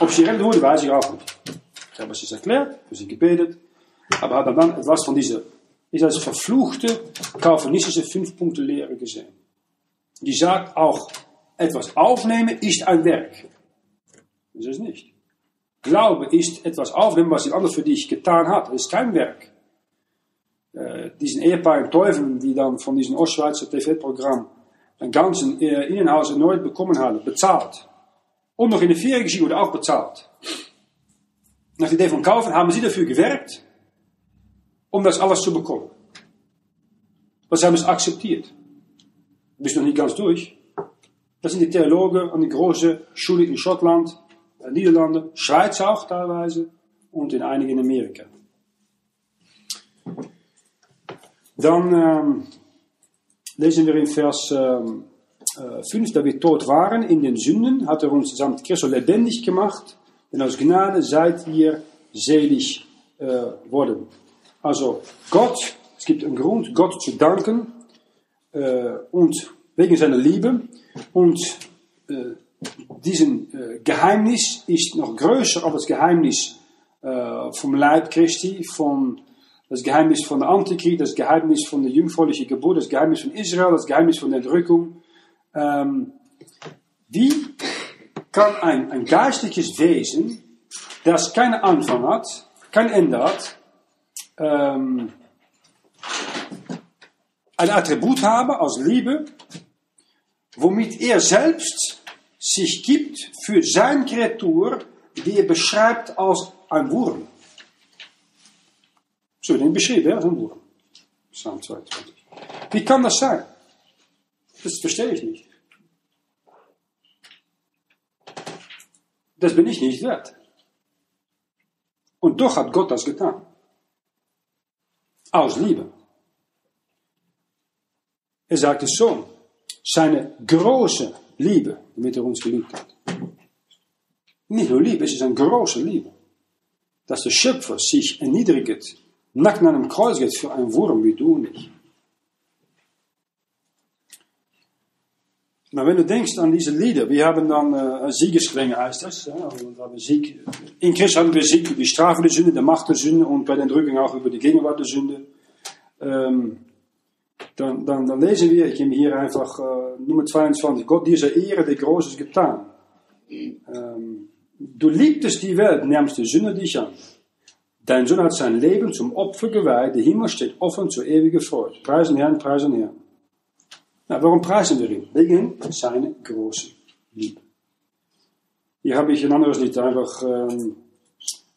Ob sie recht wurde, weiß ich auch nicht. Ich habe es erklärt, für sie gebetet, aber habe dann etwas von dieser, ist als verfluchte kalvinistische Fünf-Punkte-Lehre gesehen. Die sagt auch, etwas aufnehmen ist ein Werk. Das ist es nicht. Glaube ist etwas aufnehmen, was jemand anders für dich getan hat. Das ist kein Werk. Äh, diesen Ehepaar in Teufel, die dann von diesem Ostschweizer TV-Programm ein ganzen äh, Innenhaus erneut bekommen haben, bezahlt. Und noch in der Ferien wurde auch bezahlt. Nach der Idee von Kaufen haben sie dafür gewerkt, um das alles zu bekommen. Was haben es akzeptiert. Bist noch nicht ganz durch. Das sind die Theologen an die große Schule in Schottland, in Niederlanden, Schweiz auch teilweise und in einigen in Amerika. Dann ähm, lesen wir in Vers ähm, äh, 5, da wir tot waren in den Sünden, hat er uns samt Christus lebendig gemacht, denn aus Gnade seid ihr selig äh, worden. Also Gott, es gibt einen Grund, Gott zu danken äh, wegen seiner Liebe und äh, diesen äh, Geheimnis ist noch größer als das Geheimnis äh, vom Leib Christi, von das Geheimnis von der Antikrieg, das Geheimnis von der jungfräulichen Geburt, das Geheimnis von Israel, das Geheimnis von der Entrückung. Ähm, wie kann ein, ein geistliches Wesen, das keinen Anfang hat, kein Ende hat, ähm, ein Attribut haben als Liebe, womit er selbst sich gibt für sein Kreatur, die er beschreibt als ein Wurm. So, den beschrieben, als ein Wurm. Psalm 22. Wie kann das sein? Das verstehe ich nicht. Das bin ich nicht wert. Und doch hat Gott das getan. Aus Liebe. Er sagte, Sohn, seine große Liebe, damit er uns geliebt hat. Nicht nur Liebe, es ist eine große Liebe. Dass der Schöpfer sich erniedrigt, nackt an einem Kreuz geht für einen Wurm wie du und ich. Maar wenn du denkst an diese Lieder, wir haben dann äh, Siegesklänge heißt das. In Christus haben wir Sieg über die Strafe der Sünde, der Macht der Sünde und bei den Drückungen auch über die Gegenwart der Sünde. Ähm, dann, dann, dann lesen wir, ich hier einfach äh, Nummer 22, Gott dieser Ehre, der Großes getan. Ähm, du liebtest die Welt, nimmst die Sünde dich an. Dein Sohn hat sein Leben zum Opfer geweiht, der Himmel steht offen zur ewigen Freude. Preisen Herrn, preisen Herrn. Nou, waarom prijzen we ihn? Wegen seiner großen Liebe. Hier habe ich ein anderes Lied, einfach ähm,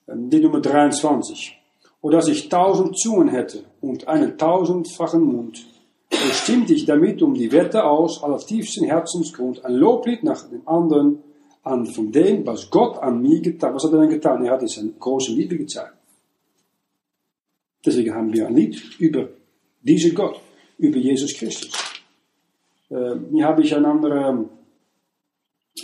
die Nummer 23. Oder dass ich tausend Zungen hätte und einen tausendfachen Mund, so stimmt ich damit um die Wette aus, aller tiefsten Herzensgrund, ein Loblied nach dem anderen an von dem, was Gott an mir getan Was hat er denn getan? Er hat uns eine große Liebe gezeigt. Deswegen haben wir ein Lied über diesen Gott, über Jesus Christus. Äh, hier habe ich ein anderes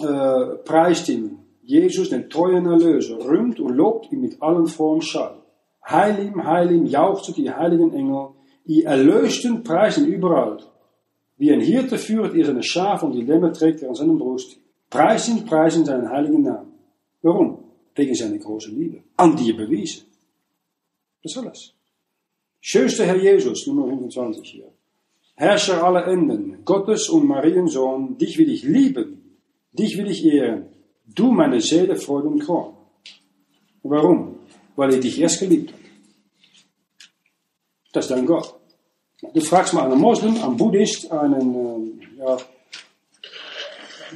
äh, Preisding. Jesus, den treuen Erlöser, rühmt und lobt ihn mit allen frohen Schall. Heil ihm, heil ihm, jauchzen die heiligen Engel, die Erlösten preisen überall. Wie ein Hirte führt er seine Schafe und die Lämmer trägt er an seinem Brust. Preisen, preisen seinen heiligen Namen. Warum? Wegen seiner großen Liebe. An dir bewiesen. Das ist alles. Schönste Herr Jesus, Nummer 25 hier. Herrscher aller Enden, Gottes und Mariensohn, dich will ich lieben, dich will ich ehren, du meine Seele, Freude und Kron. Warum? Weil er dich erst geliebt hat. Das ist dein Gott. Du fragst mal einen Moslem, einen Buddhist, einen, äh, ja,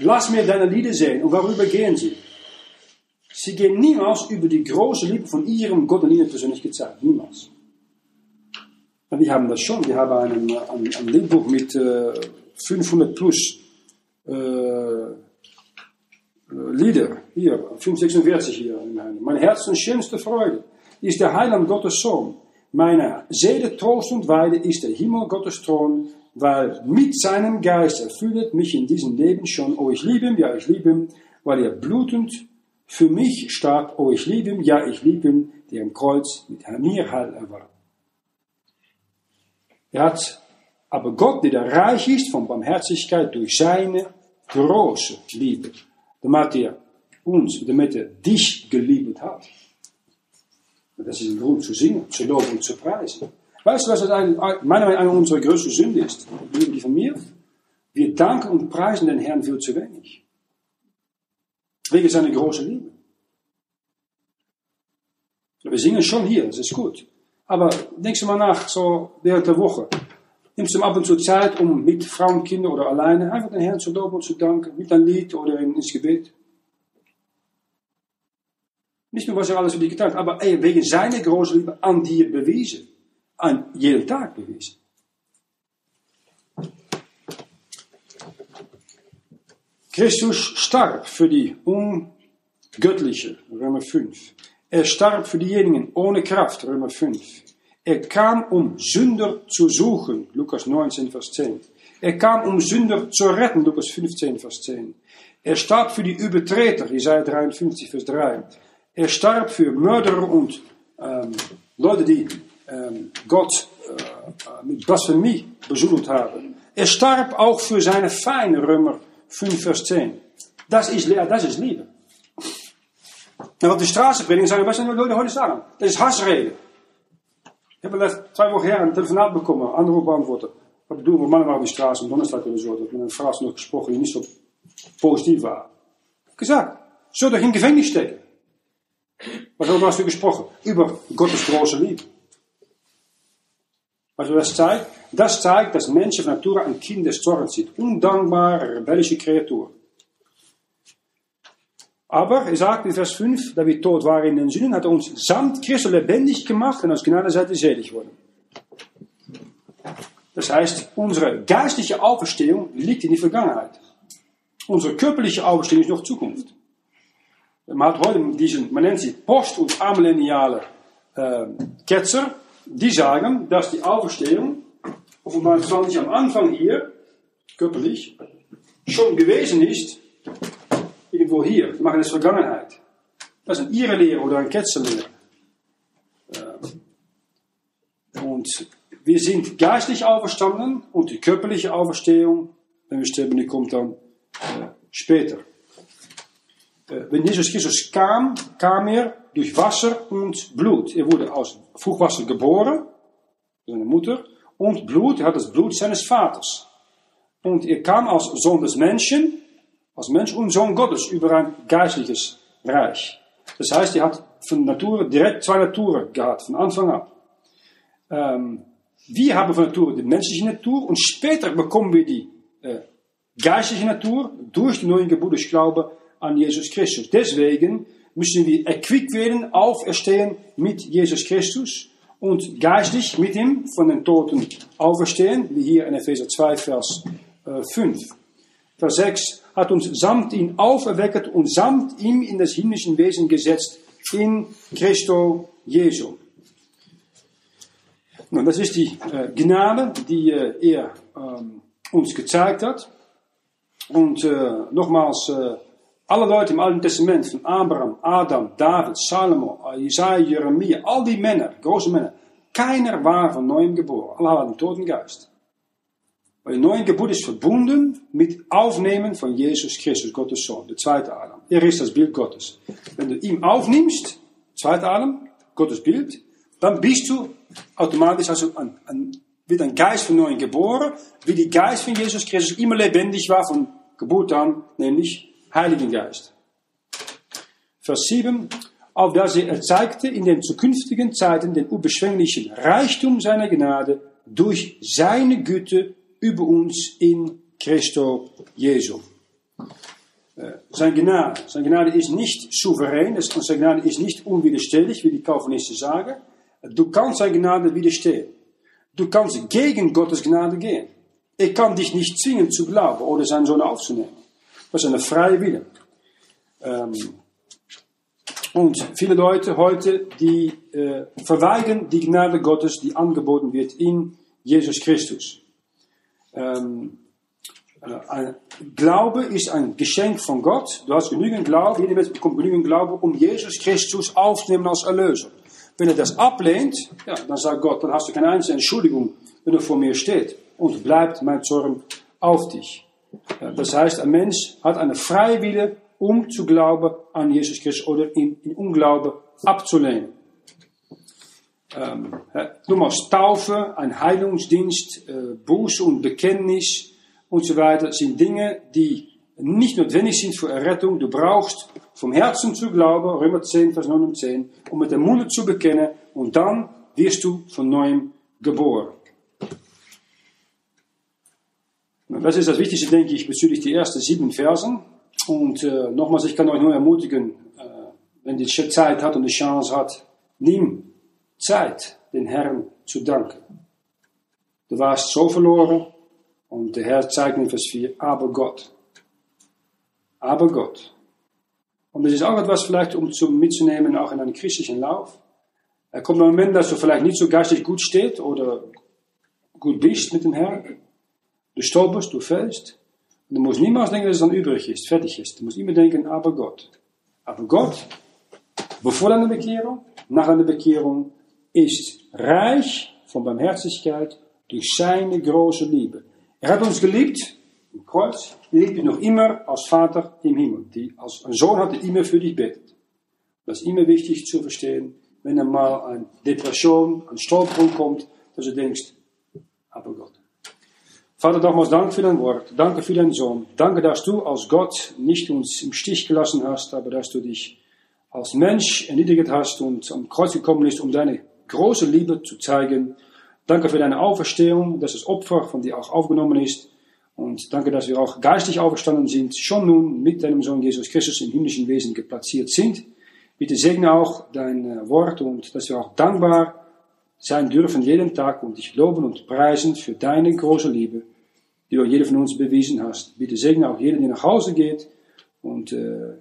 lass mir deine Lieder sehen. Und worüber gehen sie? Sie gehen niemals über die große Liebe von ihrem Gott und ihnen persönlich gezeigt. Niemals. Und wir haben das schon. Wir haben einen, ein, ein Liedbuch mit äh, 500 plus äh, Lieder. Hier, 546 hier. Mein Herzens schönste Freude ist der Heiland Gottes Sohn. Meine Seele Trost und Weide ist der Himmel Gottes Thron, weil mit seinem Geist erfüllt mich in diesem Leben schon. Oh, ich liebe ihn, ja, ich liebe ihn, weil er blutend für mich starb. Oh, ich liebe ihn, ja, ich liebe ihn, der im Kreuz mit mir Heil erwarb. Er hat aber Gott, der reich ist von Barmherzigkeit durch seine große Liebe, damit er uns, damit er dich geliebt hat. Das ist ein Grund zu singen, zu loben und zu preisen. Weißt du, was das eine, meiner Meinung nach unsere größte Sünde ist? Die von mir? Wir danken und preisen den Herrn viel zu wenig. Wegen seiner großen Liebe. Wir singen schon hier, das ist gut. Aber denkst du mal nach, so während der Woche. Nimmst du ab und zu Zeit, um mit Frauen, Kindern oder alleine einfach den Herrn zu loben und zu danken, mit einem Lied oder ins Gebet. Nicht nur, was er alles für dich getan hat, aber ey, wegen seiner großen Liebe an dir bewiesen. An jeden Tag bewiesen. Christus starb für die ungöttliche, Römer 5. Er starb für diejenigen ohne Kraft, Römer 5. Er kam, um Sünder zu suchen, Lukas 19, Vers 10. Er kam, um Sünder zu retten, Lukas 15, Vers 10. Er starb für die Übertreter, Jesaja 53, Vers 3. Er starb für Mörderer und ähm, Leute, die ähm, Gott äh, mit Blasphemie besudelt haben. Er starb auch für seine Feinde, Römer 5, Vers 10. Das ist, das ist Liebe. En op de straßenpredigen sagen, was sollen die Leute heute sagen? Das ist Hassrede. Ich habe zwei Wochen her ein Telefonat bekommen, Anruf beantwortet. Wat doen we mannen waren op die Straße, am Donnerstag oder so, mit einer Frau noch gesprochen, die nicht so positiv war. Gesagt, soll doch in Gefängnis stecken. Waarover hast du gesprochen? Über Gottes große Liebe. Also das zeigt, das zeigt, dass Menschen von Natur ein Kind des Zorns sind. Undankbare, rebellische Kreaturen. Aber er sagt in Vers 5, da wir tot waren in den Sünden, hat er uns samt Christus lebendig gemacht und aus Gnade seid ihr selig worden. Das heißt, unsere geistliche Auferstehung liegt in die Vergangenheit. Unsere körperliche Auferstehung ist noch Zukunft. Man hat heute diesen, man nennt sie post- und amillenniale äh, Ketzer, die sagen, dass die Auferstehung, offenbar nicht am Anfang hier, körperlich, schon gewesen ist, irgendwo hier, die machen es Vergangenheit. Das ist ihre Lehre oder eine Ketzerlehre. Und wir sind geistlich auferstanden und die körperliche Auferstehung, wenn wir sterben, die kommt dann äh, später. Äh, wenn Jesus Christus kam, kam er durch Wasser und Blut. Er wurde aus Fruchtwasser geboren, seine Mutter, und Blut, er hat das Blut seines Vaters. Und er kam als Sohn des Menschen, als Mensch und Sohn Gottes über ein geistliches Reich. Das heißt, er hat von Natur direkt zwei Naturen gehabt, von Anfang an. Ähm, wir haben von Natur die menschliche Natur und später bekommen wir die äh, geistliche Natur durch die neuen Geburt durch Glaube an Jesus Christus. Deswegen müssen wir erquickt werden, auferstehen mit Jesus Christus und geistlich mit ihm von den Toten auferstehen, wie hier in Epheser 2, Vers äh, 5. Vers 6 hat uns samt ihn auferweckt und samt ihm in das himmlische Wesen gesetzt, in Christo Jesu. Nou, das ist die äh, Gnade, die äh, er ähm, uns gezeigt hat. Und äh, nochmals, äh, alle Leute im Alten Testament, von Abraham, Adam, David, Salomo, Jesaja, Jeremia, all die Männer, große Männer, keiner war von neuem geboren. Alle hadden einen toten Geist. Weil die neue Geburt ist verbunden mit Aufnehmen von Jesus Christus, Gottes Sohn, der zweite Adam. Er ist das Bild Gottes. Wenn du ihn aufnimmst, zweite Adam, Gottes Bild, dann bist du automatisch also ein, ein, wird ein Geist von neuem geboren, wie die Geist von Jesus Christus immer lebendig war von Geburt an, nämlich Heiligen Geist. Vers 7, auf dass er erzeigte in den zukünftigen Zeiten den unbeschwänglichen Reichtum seiner Gnade durch seine Güte über uns in Christo Jesu. Äh, Sein Gnade, sein Gnade ist nicht souverän, sein Gnade ist nicht unwiderstehlich, wie die Calvinisten sagen. Du kannst sein Gnade widerstehen. Du kannst gegen Gottes Gnade gehen. Er kann dich nicht zwingen zu glauben oder seinen Sohn aufzunehmen. Das ist eine freie Wille. Ähm, und viele Leute heute, die äh, verweigern die Gnade Gottes, die angeboten wird in Jesus Christus. Ähm, äh, Glaube ist ein Geschenk von Gott. Du hast genügend Glaube, jeder Mensch bekommt genügend Glaube, um Jesus Christus aufzunehmen als Erlöser. Wenn er das ablehnt, ja, dann sagt Gott, dann hast du keine einzige Entschuldigung, wenn er vor mir steht. Und bleibt mein Zorn auf dich. Das heißt, ein Mensch hat eine freie Wille, um zu glauben an Jesus Christus oder in, in Unglaube abzulehnen. Ähm, nochmals, Taufe, ein Heilungsdienst, äh, Buße und Bekenntnis und so weiter sind Dinge, die nicht notwendig sind für Errettung. Du brauchst vom Herzen zu glauben, Römer 10, Vers 9 und 10, um mit dem Munde zu bekennen und dann wirst du von neuem geboren. Das ist das Wichtigste, denke ich, bezüglich die ersten sieben Versen. Und äh, nochmals, ich kann euch nur ermutigen, äh, wenn die Zeit hat und die Chance hat, nimm Zeit, den Herrn zu danken. Du warst so verloren und der Herr zeigt in Vers 4, aber Gott. Aber Gott. Und das ist auch etwas vielleicht, um zu, mitzunehmen, auch in einen christlichen Lauf. Er kommt ein Moment, dass du vielleicht nicht so geistig gut steht oder gut bist mit dem Herrn. Du stolperst, du fällst. Und du musst niemals denken, dass es dann übrig ist, fertig ist. Du musst immer denken, aber Gott. Aber Gott, bevor deine Bekehrung, nach deiner Bekehrung, ist reich von Barmherzigkeit durch seine große Liebe. Er hat uns geliebt im Kreuz, liebt dich noch immer als Vater im Himmel. Die als ein Sohn hat er immer für dich betet. Das ist immer wichtig zu verstehen, wenn er mal eine Depression, ein Stolperung kommt, dass du denkst, aber Gott. Vater, nochmals danke für dein Wort. Danke für deinen Sohn. Danke, dass du als Gott nicht uns im Stich gelassen hast, aber dass du dich als Mensch erniedrigt hast und am Kreuz gekommen bist, um deine große Liebe zu zeigen. Danke für deine Auferstehung, dass das Opfer von dir auch aufgenommen ist. Und danke, dass wir auch geistig auferstanden sind, schon nun mit deinem Sohn Jesus Christus im himmlischen Wesen geplatziert sind. Bitte segne auch dein äh, Wort und dass wir auch dankbar sein dürfen jeden Tag und dich loben und preisen für deine große Liebe, die du jeder von uns bewiesen hast. Bitte segne auch jeden, der nach Hause geht und äh,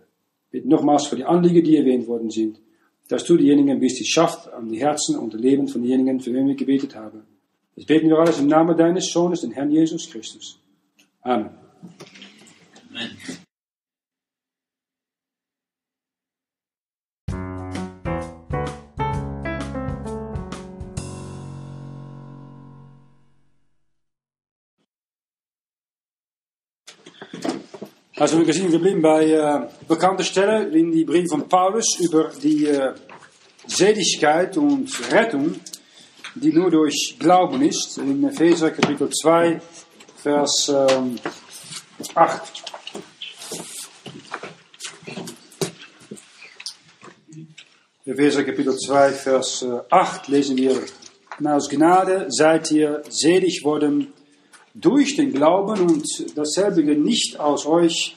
Bitte nochmals für die Anliegen, die erwähnt worden sind, dass du diejenigen bist, die schafft an die Herzen und Leben von denjenigen, für wen wir gebetet haben. Das beten wir alles im Namen deines Sohnes, den Herrn Jesus Christus. Amen. Amen. Also wir sind geblieben bei äh, bekannter Stelle in die Brief von Paulus über die äh, Seligkeit und Rettung, die nur durch Glauben ist, in Epheser Kapitel 2, Vers ähm, 8. Epheser Kapitel 2, Vers 8 äh, lesen wir, aus Gnade seid ihr selig worden durch den Glauben und dasselbe nicht aus euch.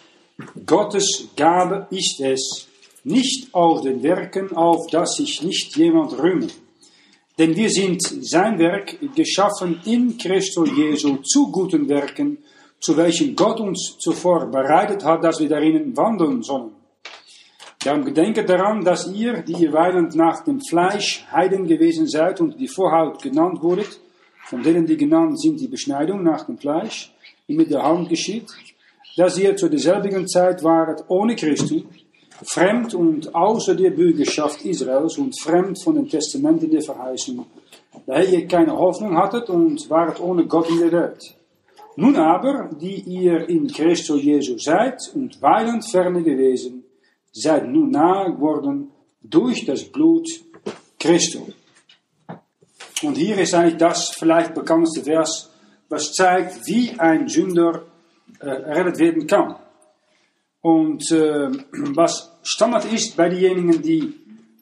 Gottes Gabe ist es, nicht aus den Werken, auf dass sich nicht jemand rühme. Denn wir sind sein Werk geschaffen in Christo Jesu zu guten Werken, zu welchen Gott uns zuvor bereitet hat, dass wir darin wandeln sollen. Darum gedenke daran, dass ihr, die ihr weilend nach dem Fleisch Heiden gewesen seid und die Vorhaut genannt wurdet, von denen, die genannt sind, die Beschneidung nach dem Fleisch, die mit der Hand geschieht, dass ihr zu derselbigen Zeit waret ohne Christus, fremd und außer der Bürgerschaft Israels und fremd von den Testamenten der Verheißung, daher ihr keine Hoffnung hattet und waret ohne Gott in der Welt. Nun aber, die ihr in Christus Jesu seid und weilend ferne gewesen, seid nun nahe geworden durch das Blut Christus. Und hier ist eigentlich das vielleicht bekannteste Vers, was zeigt, wie ein Sünder äh, errettet werden kann. Und äh, was Standard ist bei die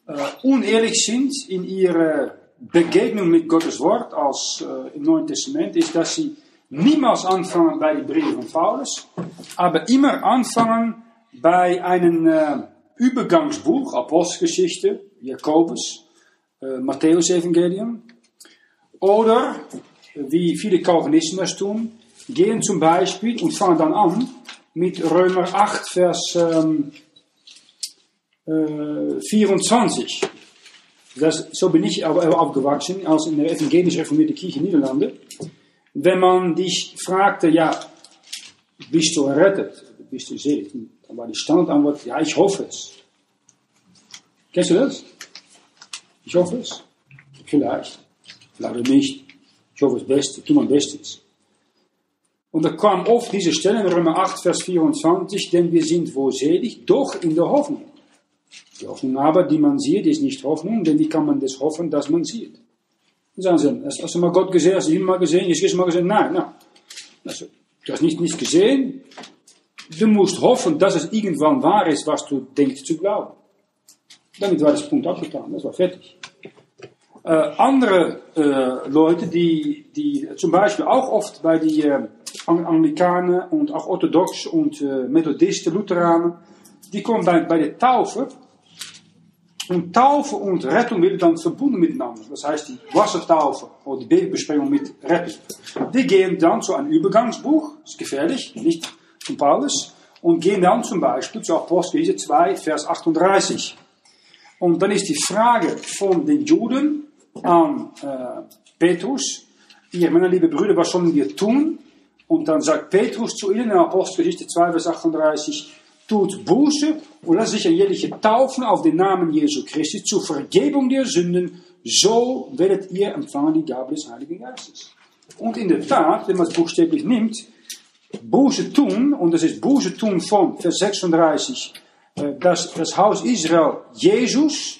äh, unehrlich sind in ihrer Begegnung mit Gottes Wort, als äh, im Neuen Testament, ist, dass sie niemals anfangen bei den Briefen von Paulus, aber immer anfangen bei einem äh, Übergangsbuch, Apostelgeschichte, Jakobus, äh, Matthäus-Evangelium, oder, wie viele Calvinisten das tun, gehen zum Beispiel und fangen dann an mit Römer 8, Vers ähm, äh, 24. Das, so bin ich aufgewachsen, als in der evangelisch reformierten Kirche in Niederlande. Wenn man dich fragte, ja, bist du errettet? Bist du selig? Dann war die Standardantwort, ja, ich hoffe es. Kennst du das? Ich hoffe es. Vielleicht. Vielleicht nicht. Ich hoffe das Beste, tu mein Bestes. Und da kam oft diese Stelle in Römer 8, Vers 24, denn wir sind wohl selig, doch in der Hoffnung. Die Hoffnung aber, die man sieht, ist nicht Hoffnung, denn wie kann man das hoffen, dass man sieht? Dann sagen sie, hast du mal Gott gesehen, hast du ihn mal gesehen, Jesus mal gesehen? Nein, nein. Also, du hast nicht, nicht gesehen. Du musst hoffen, dass es irgendwann wahr ist, was du denkst zu glauben. Damit war das Punkt abgetan, das war fertig. Äh, andere äh, Leute, die, die zum Beispiel auch oft bei die äh, Anglikanen und auch Orthodox und äh, Methodisten, Lutheranen, die kommen bei, bei der Taufe. Und Taufe und Rettung werden dann verbunden miteinander. Das heißt, die Wassertaufe oder die Babybesprengung mit Rettung. Die gehen dann zu einem Übergangsbuch, ist gefährlich, nicht von Paulus, und gehen dann zum Beispiel zu Apostel 2, Vers 38. Und dann ist die Frage von den Juden an äh, Petrus, ihr, meine liebe Brüder, was sollen wir tun? Und dann sagt Petrus zu ihnen in Apostelgeschichte 2, Vers 38, tut Buße und lasst sich an jährliche taufen auf den Namen Jesu Christi zur Vergebung der Sünden, so werdet ihr empfangen die Gabe des Heiligen Geistes. Und in der Tat, wenn man es buchstäblich nimmt, Buße tun, und das ist Buße tun von Vers 36, äh, dass das Haus Israel Jesus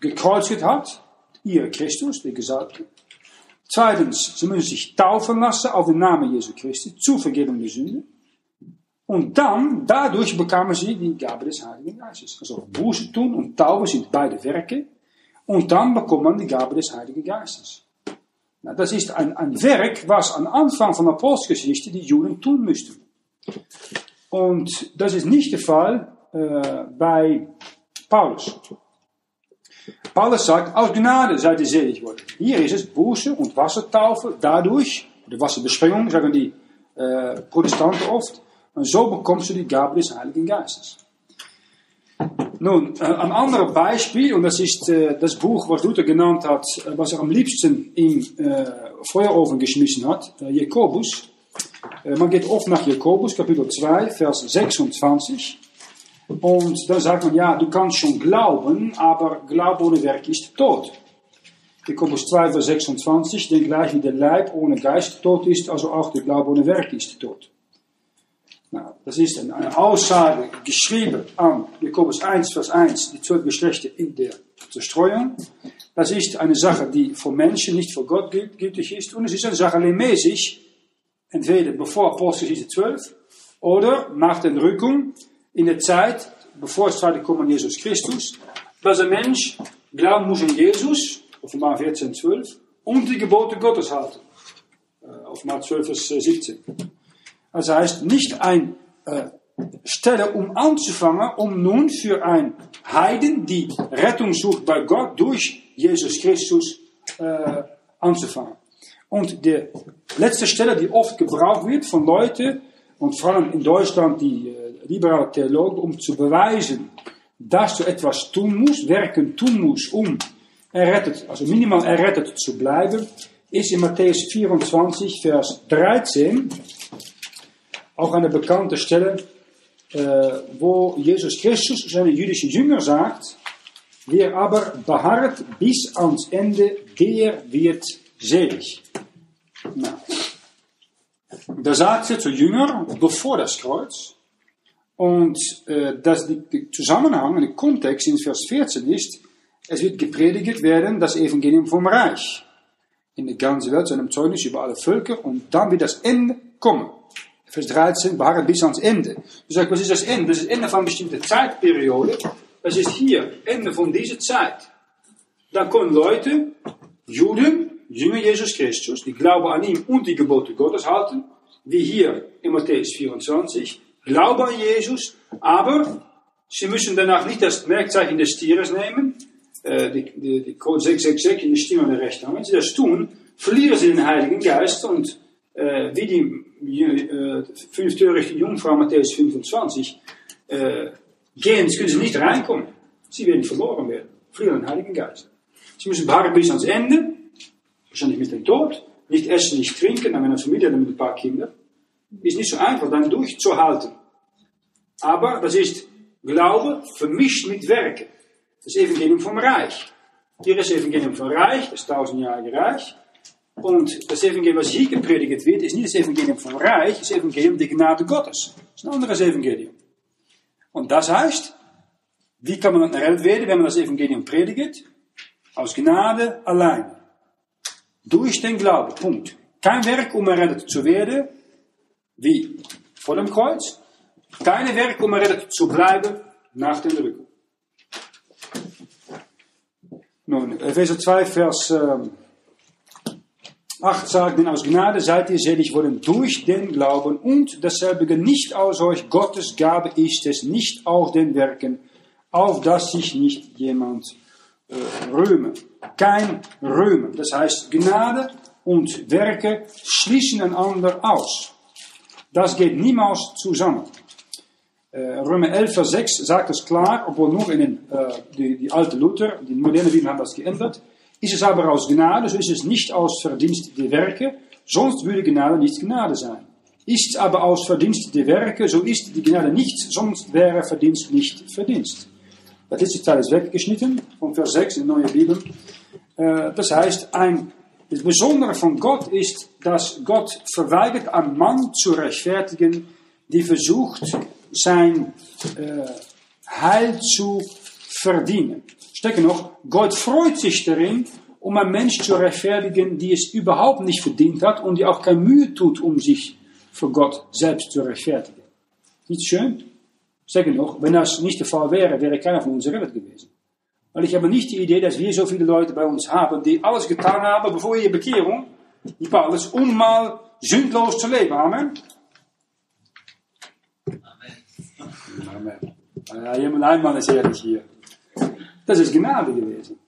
gekreuzigt hat, ihr Christus, der Gesalbte. Zweitens, sie müssen sich taufen lassen auf den Namen Jesu Christi zur Vergebung der Sünde. Und dann, dadurch bekamen sie die Gabe des Heiligen Geistes. Also Buße tun und Taufe sind beide Werke. Und dann bekommt man die Gabe des Heiligen Geistes. Na, das ist ein, ein Werk, was am Anfang von Apostelgeschichte die Juden tun müssten. Und das ist nicht der Fall äh, bei Paulus. Paulus sagt, aus Gnade seid ihr selig geworden. Hier ist es Buße und Wassertaufe, dadurch, de Wasserbesprengung, sagen die äh, Protestanten oft, und so bekommst du die Gabe des Heiligen Geistes. Nun, äh, ein anderes Beispiel, und das ist äh, das Buch, was Luther genannt hat, was er am liebsten im äh, Feuerofen geschmissen hat, Jakobus. Man geht oft nach Jakobus, Kapitel 2, Vers 26. Und dann sagt man, ja, du kannst schon glauben, aber Glaube ohne Werk ist tot. Jakobus 2, Vers 26, denn gleich wie der Leib ohne Geist tot ist, also auch der Glaube ohne Werk ist tot. Nou, das ist eine Aussage geschrieben an Jakobus 1, Vers 1, die zwölf Geschlechter in der Zerstreuung. Das ist eine Sache, die für Menschen, nicht für Gott gültig ist. Und es ist eine Sache lehrmäßig, entweder bevor Apostelgeschichte 12 oder nach der Rückung in der Zeit, bevor es zweite Kommen Jesus Christus, dass ein Mensch glauben muss in Jesus, Offenbar 14, 12, und die Gebote Gottes halten. Äh, Offenbar 12, Vers 17. Also heißt nicht ein äh, Stelle, um anzufangen, um nun für ein Heiden, die Rettung sucht bei Gott durch Jesus Christus, äh, anzufangen. Und die letzte Stelle, die oft gebraucht wird von Leuten, und vor allem in Deutschland die äh, liberale Theologen, um zu beweisen, dass du etwas tun musst, werken tun musst, um errettet, also minimal errettet zu bleiben, ist in Matthäus 24, Vers 13 auch eine bekannte Stelle, äh, wo Jesus Christus seine jüdischen Jünger sagt, wer aber beharrt bis ans Ende, der wird selig. Nou, da sagt er zu Jünger, bevor das Kreuz, und äh, dass die Zusammenhang, der Kontext in Vers 14 ist, es wird gepredigt werden, das Evangelium vom Reich. In der ganzen Welt zu einem Zeugnis über alle Völker und dann wird das Ende kommen. Vers 13, beharren bis ans Ende. Du sagst, was ist das Ende? Das ist das Ende von einer bestimmten Zeitperiode. Das ist hier, Ende von dieser Zeit. Dann kommen Leute, Juden, Jünger Jesus Christus, die glauben an ihm und die Gebote Gottes halten, wie hier in Matthäus 24, glauben an Jesus, aber sie müssen danach nicht das Merkzeichen des Tieres nehmen, äh, die, die, die Code 666 in die Stimme der haben. Wenn sie das tun, verlieren sie den Heiligen Geist und äh, wie die äh, fünf törichte Jungfrau Matthäus 25 äh, gehen, können sie nicht reinkommen. Sie werden verloren werden, verlieren den Heiligen Geist. Sie müssen beharren bis ans Ende, wahrscheinlich mit dem Tod, nicht essen, nicht trinken, dann eine Familie mit ein paar Kindern. Ist nicht so einfach, dann durchzuhalten. Aber das ist Glaube vermischt mit Werken. Das Evangelium vom Reich. Hier ist das Evangelium vom Reich, das tausendjährige Reich. Und das Evangelium, was hier gepredigt wird, ist nicht das Evangelium vom Reich, das Evangelium der Gnade Gottes. Das ist ein anderes Evangelium. Und das heißt, wie kann man errettet werden, wenn man das Evangelium predigt? Aus Gnade allein. Durch den Glauben. Punkt. Kein Werk, um errettet zu werden, wie vor dem Kreuz. Keine Werk, um errettet zu bleiben, nach dem Rücken. Nun, Epheser 2, Vers ähm, 8 sagt, denn aus Gnade seid ihr selig worden durch den Glauben und dasselbe nicht aus euch, Gottes Gabe ist es, nicht aus den Werken, auf dass sich nicht jemand äh, rühme. Kein Römen. Das heißt, Gnade und Werke schließen einander aus. Das geht niemals zusammen. Äh, Römer 11, Vers 6 sagt es klar, obwohl nur in den, äh, die, die alte Luther, die moderne Bibel haben das geändert. Ist es aber aus Gnade, so ist es nicht aus Verdienst der Werke, sonst würde Gnade nicht Gnade sein. Ist es aber aus Verdienst der Werke, so ist die Gnade nichts, sonst wäre Verdienst nicht Verdienst. Das letzte Teil ist weggeschnitten, von Vers 6 in der neuen Bibel. Äh, das heißt, ein, das Besondere von Gott ist, dass Gott verweigert, einen Mann zu rechtfertigen, die versucht, sein äh, Heil zu verdienen. Stecke noch, Gott freut sich darin, um einen Mensch zu rechtfertigen, die es überhaupt nicht verdient hat und die auch keine Mühe tut, um sich für Gott selbst zu rechtfertigen. Nicht schön? Stecke noch, wenn das nicht der Fall wäre, wäre keiner von uns errettet gewesen. Weil ich habe nicht die Idee, dass wir so viele Leute bei uns haben, die alles getan haben, bevor ihre Bekehrung, die Paulus, um mal sündlos zu leben. Amen. Amen. Ja, jemand einmal ist ehrlich hier. Das ist Gnade gewesen.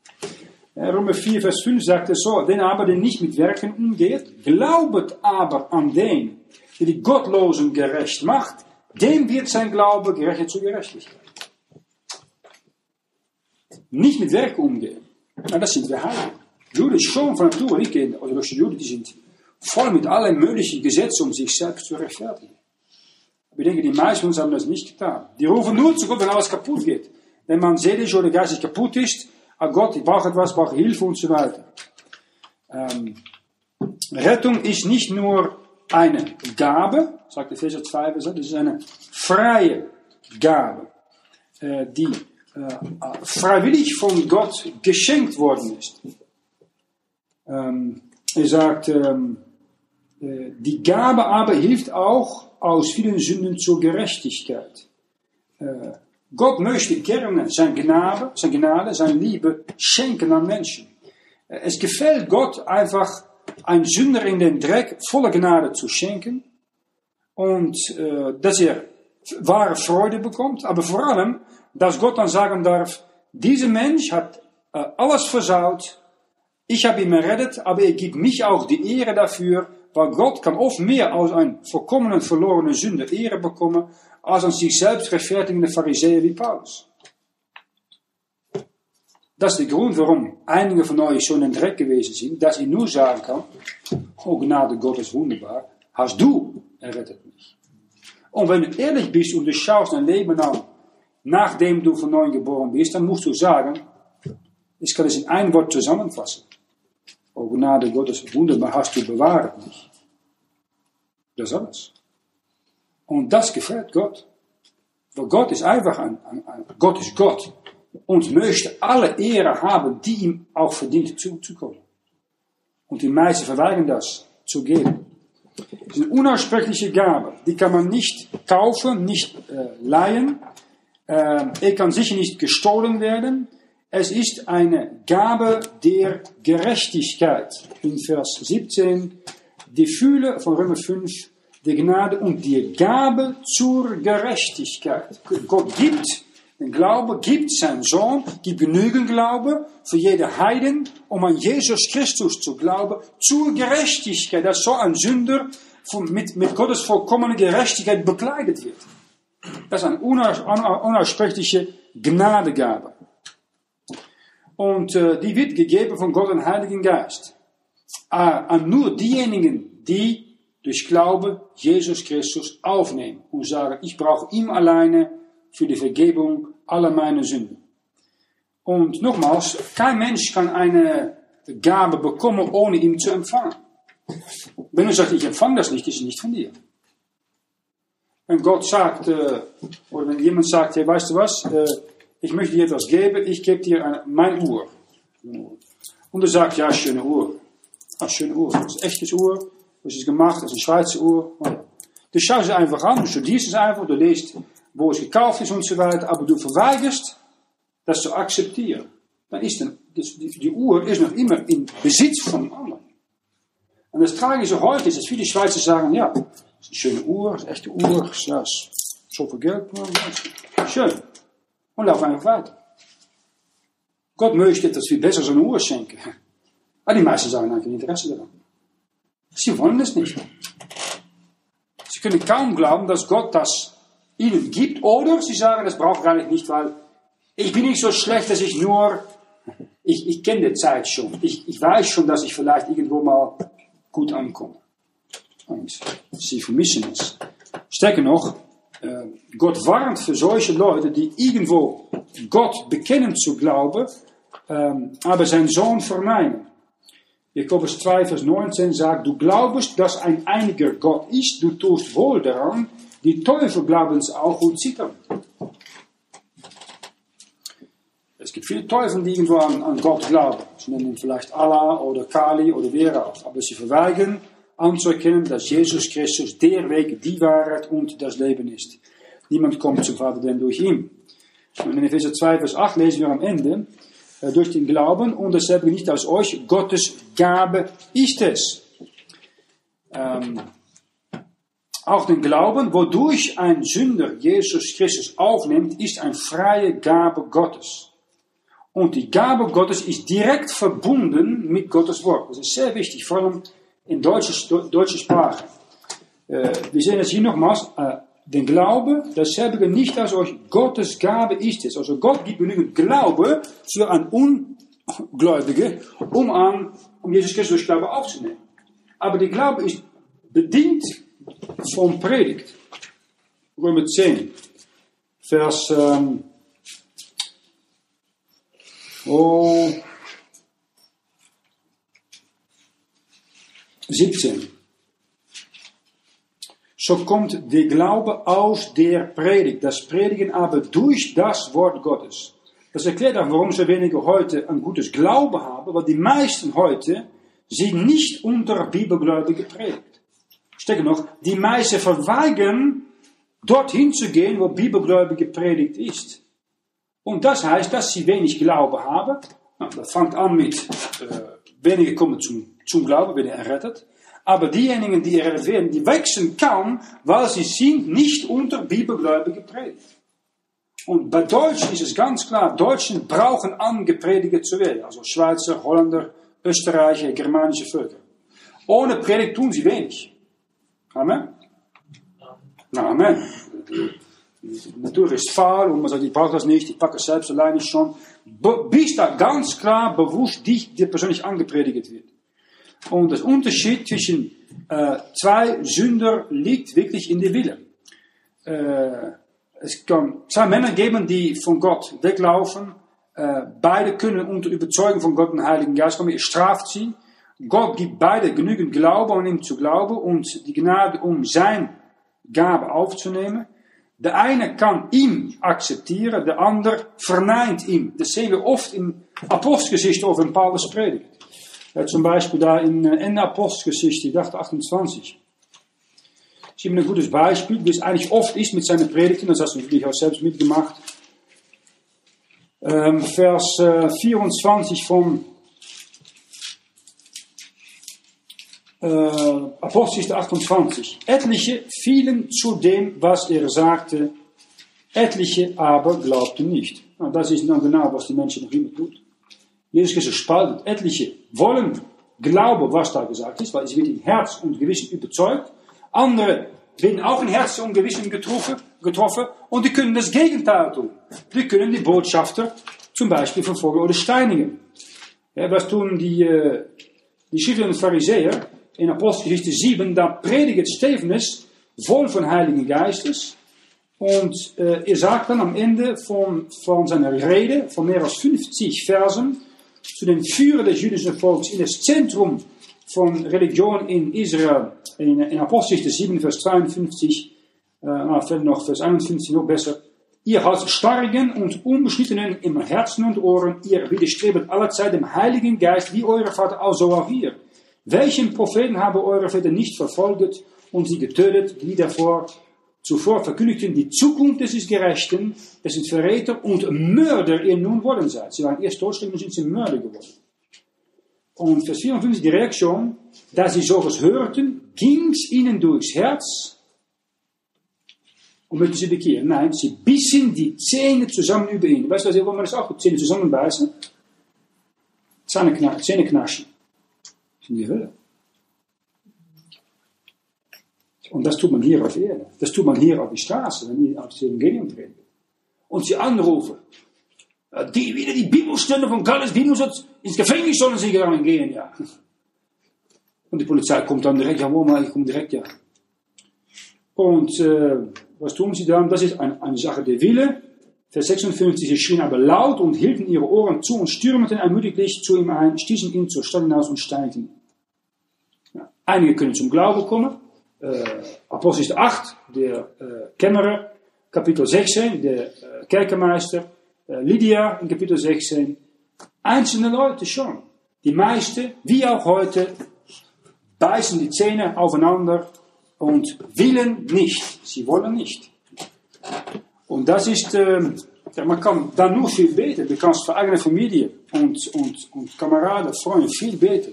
Römer 4, Vers 5 sagt es so, denn aber der nicht mit Werken umgeht, glaubet aber an den, der die Gottlosen gerecht macht, dem wird sein Glaube gerechnet zur Gerechtigkeit. nicht mit Werk umgehen, na, das sind wir Heiligen. Juden schon von Natur nicht gehen, oder die Juden, sind voll mit allen möglichen Gesetzen, um sich selbst zu rechtfertigen. Aber ich denke, die meisten von uns haben das nicht getan. Die rufen nur zu Gott, wenn alles kaputt geht. Wenn man seelisch oder geistig kaputt ist, ah Gott, ich brauche etwas, ich brauche Hilfe und so weiter. Ähm, Rettung ist nicht nur eine Gabe, sagt Epheser 2, das ist eine freie Gabe, äh, die äh, freiwillig von Gott geschenkt worden ist. Ähm, er sagt, ähm, äh, die Gabe aber hilft auch aus vielen Sünden zur Gerechtigkeit. Äh, Gott möchte gerne sein Gnade, sein Gnade, seine Liebe schenken an Menschen. Äh, es gefällt Gott einfach, ein Sünder in den Dreck voller Gnade zu schenken und äh, dass er wahre Freude bekommt, aber vor allem, dass Gott dann sagen darf, dieser Mensch hat äh, alles versaut, ich habe ihn errettet, aber er gibt mich auch die Ehre dafür, weil Gott kann oft mehr aus ein vollkommenen verlorenen Sünder Ehre bekommen, als an sich selbst rechtfertigende Pharisäer wie Paulus. Das ist der Grund, warum einige von euch schon in Dreck gewesen sind, dass ich nur sagen kann, oh Gnade Gottes wunderbar, hast du errettet mich. Und wenn du ehrlich bist und du schaust dein Leben an, nachdem du von neuem geboren bist, dann musst du sagen, ich kann es in ein Wort zusammenfassen. Oh Gnade Gottes wunderbar hast du bewahrt mich. Das alles. Und das gefällt Gott. Weil Gott ist einfach ein, ein, ein Gott ist Gott und möchte alle Ehre haben, die ihm auch verdient zuzukommen. Und die meisten verweigern das zu geben. Es ist eine unaussprechliche Gabe. Die kann man nicht kaufen, nicht äh, leihen. Äh, er kann sicher nicht gestohlen werden. Es ist eine Gabe der Gerechtigkeit. In Vers 17, die Fühle von Römer 5, die Gnade und die Gabe zur Gerechtigkeit. Gott gibt den Glaube, gibt seinen Sohn, gibt genügend Glaube für jede Heiden, um an Jesus Christus zu glauben, zur Gerechtigkeit, dass so ein Sünder mit, mit Gottes vollkommene Gerechtigkeit bekleidet wird. Das ist eine unaussprechliche Gnadegabe. Und äh, die wird gegeben von Gott und Heiligen Geist. Äh, an nur diejenigen, die durch Glaube Jesus Christus aufnehmen und sagen, ich brauche ihm alleine für die Vergebung aller meine Sünden. Und nochmals, kein Mensch kann eine Gabe bekommen, ohne ihm zu empfangen. Wenn du sagst, ich empfange das nicht, ist es nicht von dir. Wenn Gott sagt, äh, oder wenn jemand sagt, hey, weißt du was, äh, ich möchte dir etwas geben, ich gebe dir eine, mein Uhr. Und du sagst, ja, schöne Uhr. Ah, schöne Uhr. Das ist echtes Uhr. Das ist gemacht, das ist eine Schweizer Uhr. Du schaust es einfach an, du studierst es einfach, du liest, wo es gekauft ist und so weiter, aber du verweigerst, das zu akzeptieren. Dann ist dann, die, Uhr ist noch immer in Besitz von anderen. Und das Tragische heute ist, dass viele Schweizer sagen, ja, das ist eine schöne Uhr, das ist eine echte Uhr, ja, so viel Geld. Schön und laufen einfach weiter. Gott möchte, dass wir besser so eine Uhr schenken. Aber die meisten sagen einfach Interesse daran. Sie wollen es nicht. Sie können kaum glauben, dass Gott das ihnen gibt. Oder sie sagen, das brauche ich eigentlich nicht, weil ich bin nicht so schlecht, dass ich nur, ich, ich kenne die Zeit schon. Ich, ich weiß schon, dass ich vielleicht irgendwo mal gut ankomme. Und sie vermissen es. Stärker noch, Gott warnt für solche Leute, die irgendwo Gott bekennen zu glauben, ähm, aber sein Sohn verneinen. Jakobus 2, Vers 19 sagt, du glaubst, dass ein einiger Gott ist, du tust wohl daran, die Teufel glauben es auch und zittern. Es gibt viele Teufel, die irgendwo an, an Gott glauben. Sie nennen ihn vielleicht Allah oder Kali oder auch. Aber sie verweigern anzuerkennen, dass Jesus Christus der Weg, die Wahrheit und das Leben ist. Niemand kommt zum Vater denn durch ihn. Und in Epheser 2, Vers 8 lesen wir am Ende, äh, durch den Glauben, und das habe nicht aus euch, Gottes Gabe ist es. Ähm, auch den Glauben, wodurch ein Sünder Jesus Christus aufnimmt, ist eine freie Gabe Gottes. Und die Gabe Gottes ist direkt verbunden mit Gottes Wort. Das ist sehr wichtig, vor allem in deutsche, deutsche Sprache. Äh, wir sehen es hier nochmals, äh, den Glaube derselbe nicht als euch Gottes Gabe ist es. Also Gott gibt genügend Glaube für ein Ungläubige, um an, um Jesus Christus Glaube aufzunehmen. Aber die Glaube ist bedingt vom Predigt. Römer 10, Vers ähm, oh, 17. So kommt der Glaube aus der Predigt, das Predigen aber durch das Wort Gottes. Das erklärt auch, warum so wenige heute ein gutes Glaube haben, weil die meisten heute sind nicht unter Bibelgläubige predigt. Stecken noch, die meisten verweigern, dorthin zu gehen, wo Bibelgläubige predigt ist. Und das heißt, dass sie wenig Glaube haben. das fängt an mit, äh, wenige kommen zum, zum Glauben, werden errettet. Aber diejenigen, die errettet werden, die wachsen kaum, weil sie sind nicht unter Bibelgläubige predigt. Und bei Deutschen ist es ganz klar, Deutschen brauchen angepredigt zu werden. Also Schweizer, Holländer, Österreicher, germanische Völker. Ohne Predigt tun sie wenig. Amen? Amen. Die Natur ist faul und man sagt, ich brauche das nicht, ich packe es selbst alleine schon. Bis da ganz klar bewusst dich, dir persönlich angepredigt wird. Und das Unterschied zwischen äh, zwei Sünder liegt wirklich in der Wille. Äh, es kann zwei Männer geben, die von Gott weglaufen. Äh, beide können unter Überzeugung von Gott und Heiligen Geist kommen. Er straft sie. Gott gibt beide genügend Glaube, um ihm zu glauben und die Gnade, um sein Gabe aufzunehmen. Der eine kann ihm akzeptieren, der andere verneint ihm. Das sehen wir oft in Apostelgeschichte of in Paulus predigt. Zum Beispiel da in, der Apostelgeschichte, ich dachte 28. Das ist ein gutes Beispiel, wie es eigentlich oft ist mit seinen Predigten, das hast du natürlich auch selbst mitgemacht. Ähm, Vers äh, 24 von äh, Apostelgeschichte 28. Etliche fielen zu dem, was er sagte, etliche aber glaubten nicht. Und das ist dann genau, was die Menschen noch immer tun. Jesus Christus spaltet. Etliche wollen glauben, was da gesagt ist, weil sie wird in Herz und Gewissen überzeugt. Andere werden auch in Herz und Gewissen getroffen, getroffen und die können das Gegenteil tun. Die können die Botschafter zum Beispiel verfolgen oder steinigen. Ja, was tun die, äh, die Schriftlichen Pharisäer in Apostelgeschichte 7? Da predigt Stephanus voll von Heiligen Geistes. Und äh, er sagt dann am Ende von, von seiner Rede, von mehr als 50 Versen, zu den Führer des jüdischen Volks in das Zentrum von Religion in Israel, in, in Apostelgeschichte 7, Vers 52, äh, na, noch Vers 51 noch besser. Ihr als Starrigen und Unbeschnittenen im Herzen und Ohren, ihr widerstrebet allerzeit dem Heiligen Geist, wie eure Vater, also auch ihr. Welchen Propheten haben eure Väter nicht verfolgt und sie getötet, die davor zuvor verkündigten, die Zukunft des Gerechten, das sind Verräter und Mörder ihr nun worden seid. Sie waren erst Todesstämme, sind sie Mörder geworden. Und Vers 54, die Reaktion, da sie sowas hörten, ging's ihnen durchs Herz und möchten sie bekehren. Nein, sie bissen die Zähne zusammen über ihn. Weißt du, was, wir das auch Zähne zusammenbeißen? Zähne, Zähne knarschen. In die Hölle. Und das tut man hier auf Erde. Das tut man hier auf die Straße, wenn ihr aufs Evangelium predigt. Und sie anrufen. Die, wieder die Bibelstunde von Carlos Winus, ins Gefängnis sollen sie gegangen gehen, ja. Und die Polizei kommt dann direkt, ja, wo mal, ich komme direkt, ja. Und äh, was tun sie dann? Das ist eine, eine Sache der Wille. Vers 56, sie schrien aber laut und hielten ihre Ohren zu und stürmten ermutiglich zu ihm ein, stießen ihn zur Stadt hinaus und steinigten. Ja, einige können zum Glauben kommen. Äh, Apostel 8, der äh, Kämmerer, Kapitel 16, der äh, Kerkermeister, äh, Lydia in Kapitel 16. Einzelne Leute schon. Die meisten, wie auch heute, beißen die Zähne aufeinander und willen nicht. Sie wollen nicht. Und das ist, äh, ja, man kann dann nur viel beten. Du kannst für eigene Familie und, und, und Kameraden, Freunde viel beten.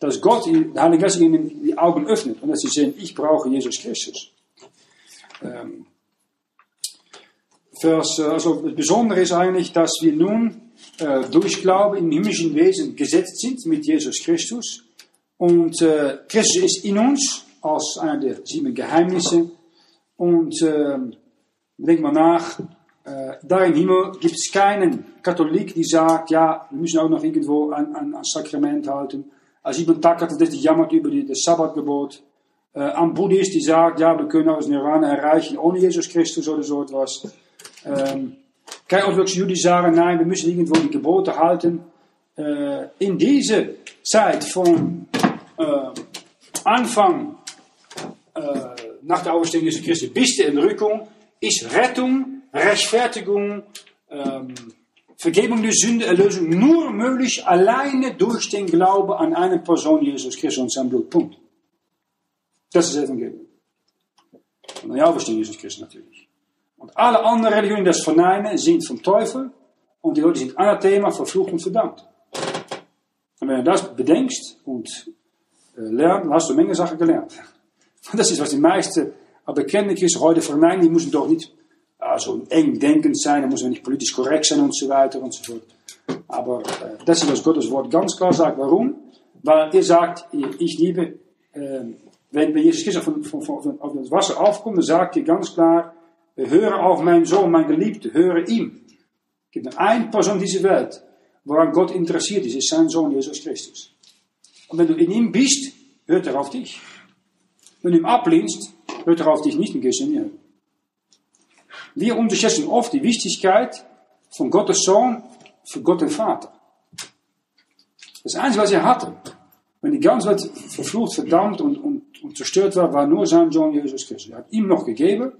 Dass Gott, der Heilige Geist ihnen die Augen öffnet und dass sie sehen, ich brauche Jesus Christus. Ähm, Vers, also das Besondere ist eigentlich, dass wir nun äh, durch Glaube im himmlischen Wesen gesetzt sind mit Jesus Christus. Und äh, Christus ist in uns als einer der sieben Geheimnisse. Und äh, denk mal nach, äh, da im Himmel gibt es keinen Katholik, die sagt, ja, wir müssen auch noch irgendwo an, an, an Sakrament halten. Als iemand Tag hat, die jammert über die, das Sabbatgebot. Äh, Buddhist, die sagt, ja, können auch das Nirvana erreichen ohne Jesus Christus oder so etwas. Ähm, kein orthodoxe Juden sagen, nein, wir müssen irgendwo die Gebote halten. Äh, in dieser Zeit von äh, Anfang äh, nach der Auferstehung Jesu Christi bis der Entrückung ist Rettung, Rechtfertigung, ähm, Vergebung der Sünde, Erlösung nur möglich alleine durch den Glauben an eine Person, Jesus Christus und sein Blut. Punkt. Das ist Evangelium. Und die Auferstehung Jesus Christus natürlich. Und alle anderen Religionen, die das verneinen, sind vom Teufel und die Leute sind anathema, verflucht und verdammt. Und wenn du das bedenkst und äh, lernt, dann hast du eine Menge Sachen gelernt. Das ist, was die meisten bekende Christen heute verneinen. Die müssen doch nicht also eng denkend sein, da müssen wir nicht politisch so weiter und so fort. Aber äh, das ist, was Gottes Wort ganz klar sagt. Warum? Weil er sagt, ich liebe, äh, wenn bei Jesus Christus von, von, auf das Wasser aufkommt, dann sagt er ganz klar, höre auf mein Sohn, mein Geliebte, höre ihm. Es gibt nur eine Person in dieser Welt, woran Gott interessiert ist, ist sein Sohn Jesus Christus. Und wenn du in ihm bist, hört er auf dich. Wenn du ihm ablehnst, hört er auf dich nicht und gehst in ihn. Wir unterschätzen oft die Wichtigkeit von Gottes Sohn für Gott den Vater. Das Einzige, was er hatte, wenn die ganze Welt verflucht, verdammt und, und, und zerstört war, war nur sein Sohn Jesus Christus. Er hat ihm noch gegeben,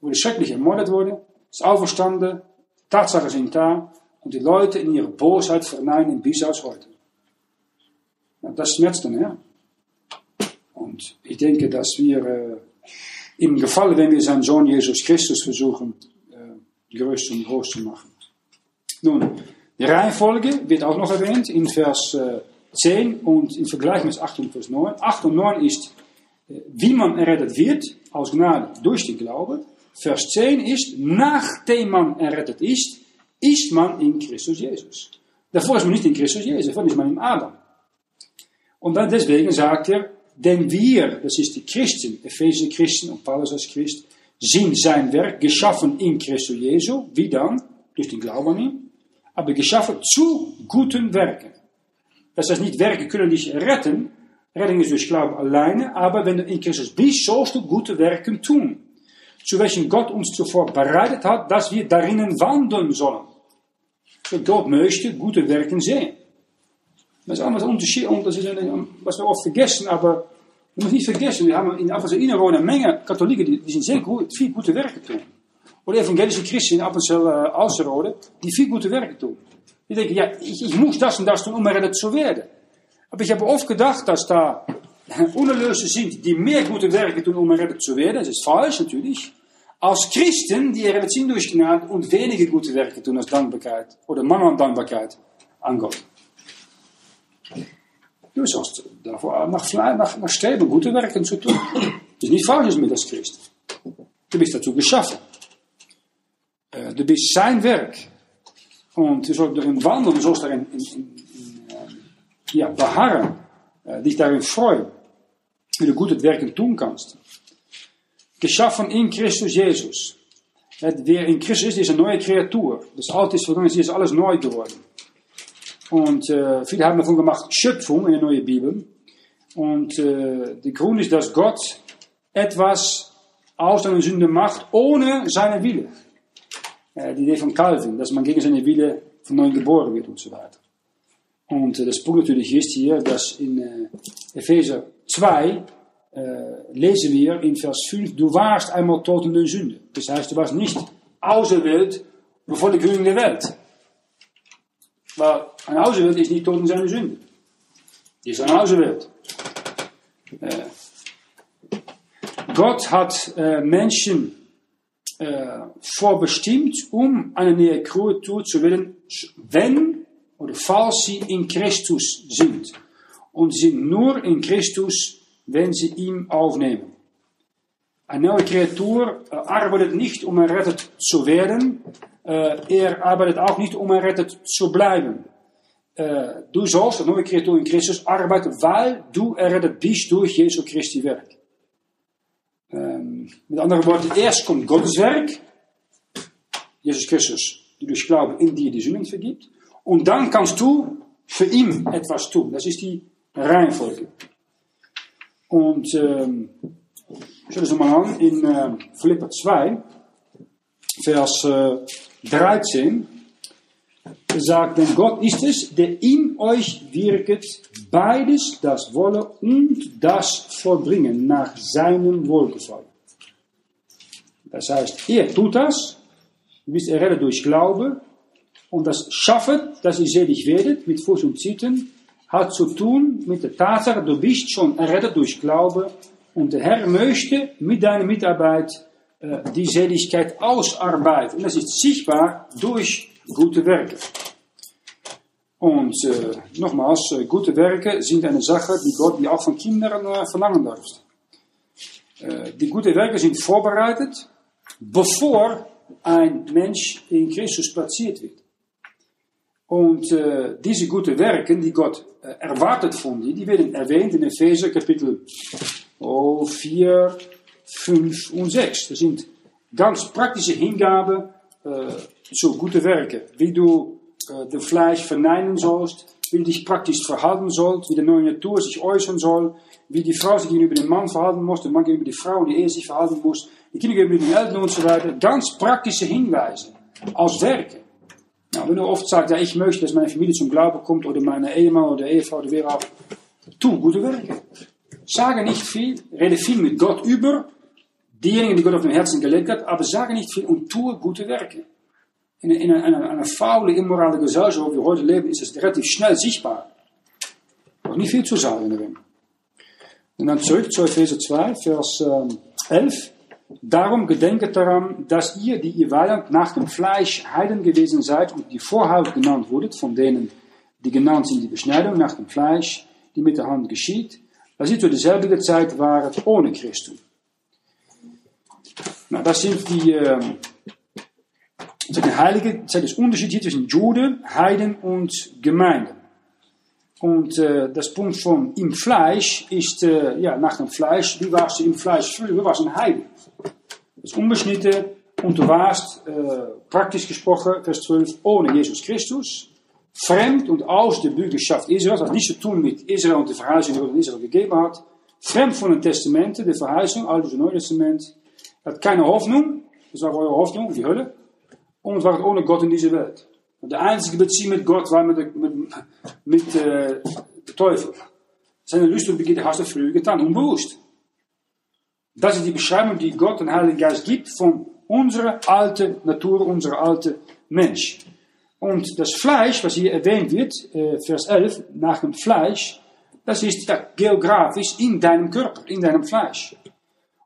wurde schrecklich ermordet worden, ist auferstanden, Tatsachen sind da und die Leute in ihrer Bosheit verneinen bis aus heute. Ja, das schmerzt dann, ja. Und ich denke, dass wir äh, im Gefallen, wenn wir seinen Sohn Jesus Christus versuchen, äh, größer und groß zu machen. Nun, die Reihenfolge wird auch noch erwähnt in Vers äh, 10 und im Vergleich mit 8 und Vers 9. 8 und 9 ist, äh, wie man errettet wird, aus Gnade durch den Glauben. Vers 10 ist, nachdem man errettet ist, ist man in Christus Jesus. Davor ist man nicht in Christus Jesus, davor ist man in Adam. Und dann deswegen sagt er, denn wir, das ist die Christen, Epheser Christen und Paulus als Christ, sind sein Werk geschaffen in Christus Jesu. Wie dann? Durch den Glauben an ihn. Aber geschaffen zu guten Werken. Das heißt nicht, Werke können dich retten. Redding ist durch Glauben alleine. Aber wenn du in Christus bist, sollst du gute Werken tun. Zu welchen Gott uns zuvor bereitet hat, dass wir darinnen wandeln sollen. Gott möchte gute Werken sehen. Das ist allemaal Unterschied, und das ist was wir oft vergessen, aber nicht vergessen, wir haben in Afrika wohnen eine Menge Katholiken, die, die sind sehr gut, viel gute Werke tun. Oder evangelische Christen in Appenzell äh, Ausrode, die viel gute Werke tun. Die denken, ja, ich, ich muss das und das tun, um errettet zu werden. Aber ich habe oft gedacht, dass da Unerlöse sind, die mehr gute Werke tun, um errettet zu werden. Das ist falsch natürlich. Als Christen, die errettet sind durch Gnade und wenige gute Werke tun als Dankbarkeit oder Mangel an Dankbarkeit an Gott. Du sollst davor nach, nach, nach streben, gute Werken zu tun. Das ist nicht falsch mit als Christ. Du bist dazu geschaffen. Äh, du bist sein Werk. Und du sollst darin wandeln, du sollst in, in, in, ja, beharren, äh, dich darin wie du gute Werken tun kannst. Geschaffen in Christus Jesus. Wer in Christus ist, ist eine neue Kreatur. Das Alte ist vergangen, ist alles neu geworden. Und äh, viele haben davon gemacht Schöpfung in der neuen Bibel. Und äh, der Grund ist, dass Gott etwas aus seiner Sünde macht, ohne seine Wille. Äh, die Idee von Calvin, dass man gegen seine Wille von neuem geboren wird und so weiter. Und äh, das Punkt natürlich ist hier, dass in äh, Epheser 2 äh, lesen wir in Vers 5, du warst einmal tot in der Sünde. Das heißt, du warst nicht auserwählt bevor die Gründung der Welt. Maar een auserwählt is niet tot in seine Sünde. Die ist ein auserwählt. Äh, Gott hat äh, Menschen äh, vorbestimmt, um eine neue Kreatur zu werden, wenn oder falls sie in Christus sind. Und sind nur in Christus, wenn sie ihm aufnehmen. Eine neue Kreatur äh, arbeitet nicht, um errettet zu werden, er arbeitet auch nicht, um errettet zu bleiben. Du sollst, eine neue Kreatur in Christus, arbeiten, weil du errettet bist durch Jesu Christi Werk. Ähm, Mit anderen Worten, erst kommt Gottes Werk, Jesus Christus, die durch Glauben in dir die Sünden vergibt. Und dann kannst du für ihn etwas tun. Das ist die Reihenfolge. Und ähm, schau das mal an in äh, Philippa 2, Vers äh, 13 sagt, denn Gott ist es, der in euch wirket, beides, das Wolle und das Vollbringen nach seinem Wohlgefallen. Das heißt, er tut das, du bist errettet durch Glaube, und das Schaffen, dass ihr selig werdet, mit Fuß und Zitten, hat zu tun mit der Tatsache, du bist schon errettet durch Glaube, und der Herr möchte mit deiner Mitarbeit die Seligkeit ausarbeiten. Und das ist sichtbar durch gute Werke. Und äh, nochmals, äh, gute Werke sind eine Sache, die Gott die auch von Kindern äh, verlangen darf. Äh, die gute Werke sind vorbereitet, bevor ein Mensch in Christus platziert wird. Und äh, diese guten Werke, die äh, erwartet dir, die werden erwähnt in Epheser Kapitel oh, 4, 5 und 6. Das sind ganz praktische Hingaben äh, zu guten Werken. Wie du äh, das Fleisch verneinen sollst, wie du dich praktisch verhalten sollst, wie die neue Natur sich äußern soll, wie die Frau sich gegenüber dem Mann verhalten muss, der Mann gegenüber die Frau, die Ehe sich verhalten muss, die Kinder gegenüber den Eltern und so weiter. Ganz praktische Hinweise als Werke. Nou, wenn du oft sagst, ja, ich möchte, dass meine Familie zum Glauben kommt, oder meine Ehemann oder Ehefrau, oder wer auch, tu gute Werke. Sage nicht viel, rede viel mit Gott über, diejenigen, die Gott auf dem Herzen gelegt hat, aber sage nicht viel und tue gute Werke. In, in einer, einer faule, immorale Gesellschaft, wo wir heute leben, ist es relativ schnell sichtbar. Noch nicht viel zu sagen darin. Und dann zurück zu Epheser 2, Vers ähm, 11. Darum gedenket daran, dass ihr, die ihr Weiland nach dem Fleisch Heiden gewesen seid und die Vorhaut genannt wurdet, von denen, die genannt sind, die Beschneidung nach dem Fleisch, die mit der Hand geschieht, dass ihr zu derselben Zeit waret ohne Christus. Nou, das sind die, äh, Heilige, das ist Unterschied hier zwischen Juden, Heiden und Gemeinden. Und äh, das Punkt von im Fleisch ist, äh, ja, nach dem Fleisch, wie warst du im Fleisch früher? Du warst ein Heiden. Das ist unbeschnitten und du warst, äh, praktisch gesprochen, Vers 12, ohne Jesus Christus, fremd und aus der Bürgerschaft Israels, hat nichts zu tun mit Israel und der Verheißung, die Gott in Israel gegeben hat, fremd von den Testamenten, der Verheißung, Altes und Neues Testament, hat keine Hoffnung, das war eure Hoffnung, die Hölle, und war ohne Gott in dieser Welt. Und de einzige Beziehung mit Gott war mit, mit, mit äh, der Teufel. Seine Lust und Begierde hast du früher getan, unbewusst. Das ist die Beschreibung, die Gott und Heiligen Geist gibt von unserer alten Natur, unserer alten Mensch. Und das Fleisch, was hier erwähnt wird, äh, Vers 11, nach dem Fleisch, das ist ja, geografisch in deinem Körper, in deinem Fleisch.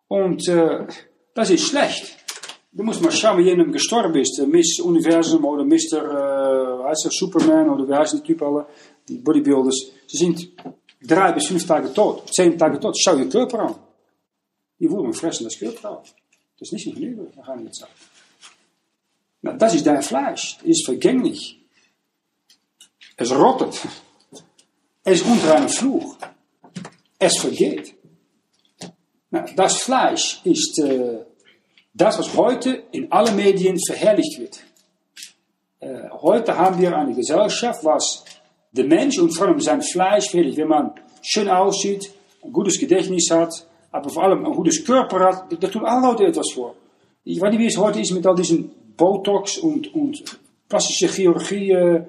Und äh, das ist schlecht. Du musst mal schauen, wie jemand gestorben ist. Miss Universum oder Mr. Äh, heißt er, Superman oder wie heißen die Typen alle, die Bodybuilders. Sie sind drei bis fünf Tage tot, zehn Tage tot. Schau je Körper an. Die Wurmen fressen das Körper auf. Das ist nicht ein Leben, nach einiger Zeit. Na, das ist dein Fleisch. Es ist vergänglich. Es rottet. Es einem Fluch. Es vergeht. Na, das Fleisch ist äh, das, was heute in allen Medien verherrlicht wird. Äh, heute haben wir eine Gesellschaft, was der Mensch und vor allem sein Fleisch, wenn man schön aussieht, ein gutes Gedächtnis hat, aber vor allem ein gutes Körper hat, da tun alle Leute etwas vor. Ich weiß nicht, wie es heute ist mit all diesen Botox und, und plastische Chirurgie, äh,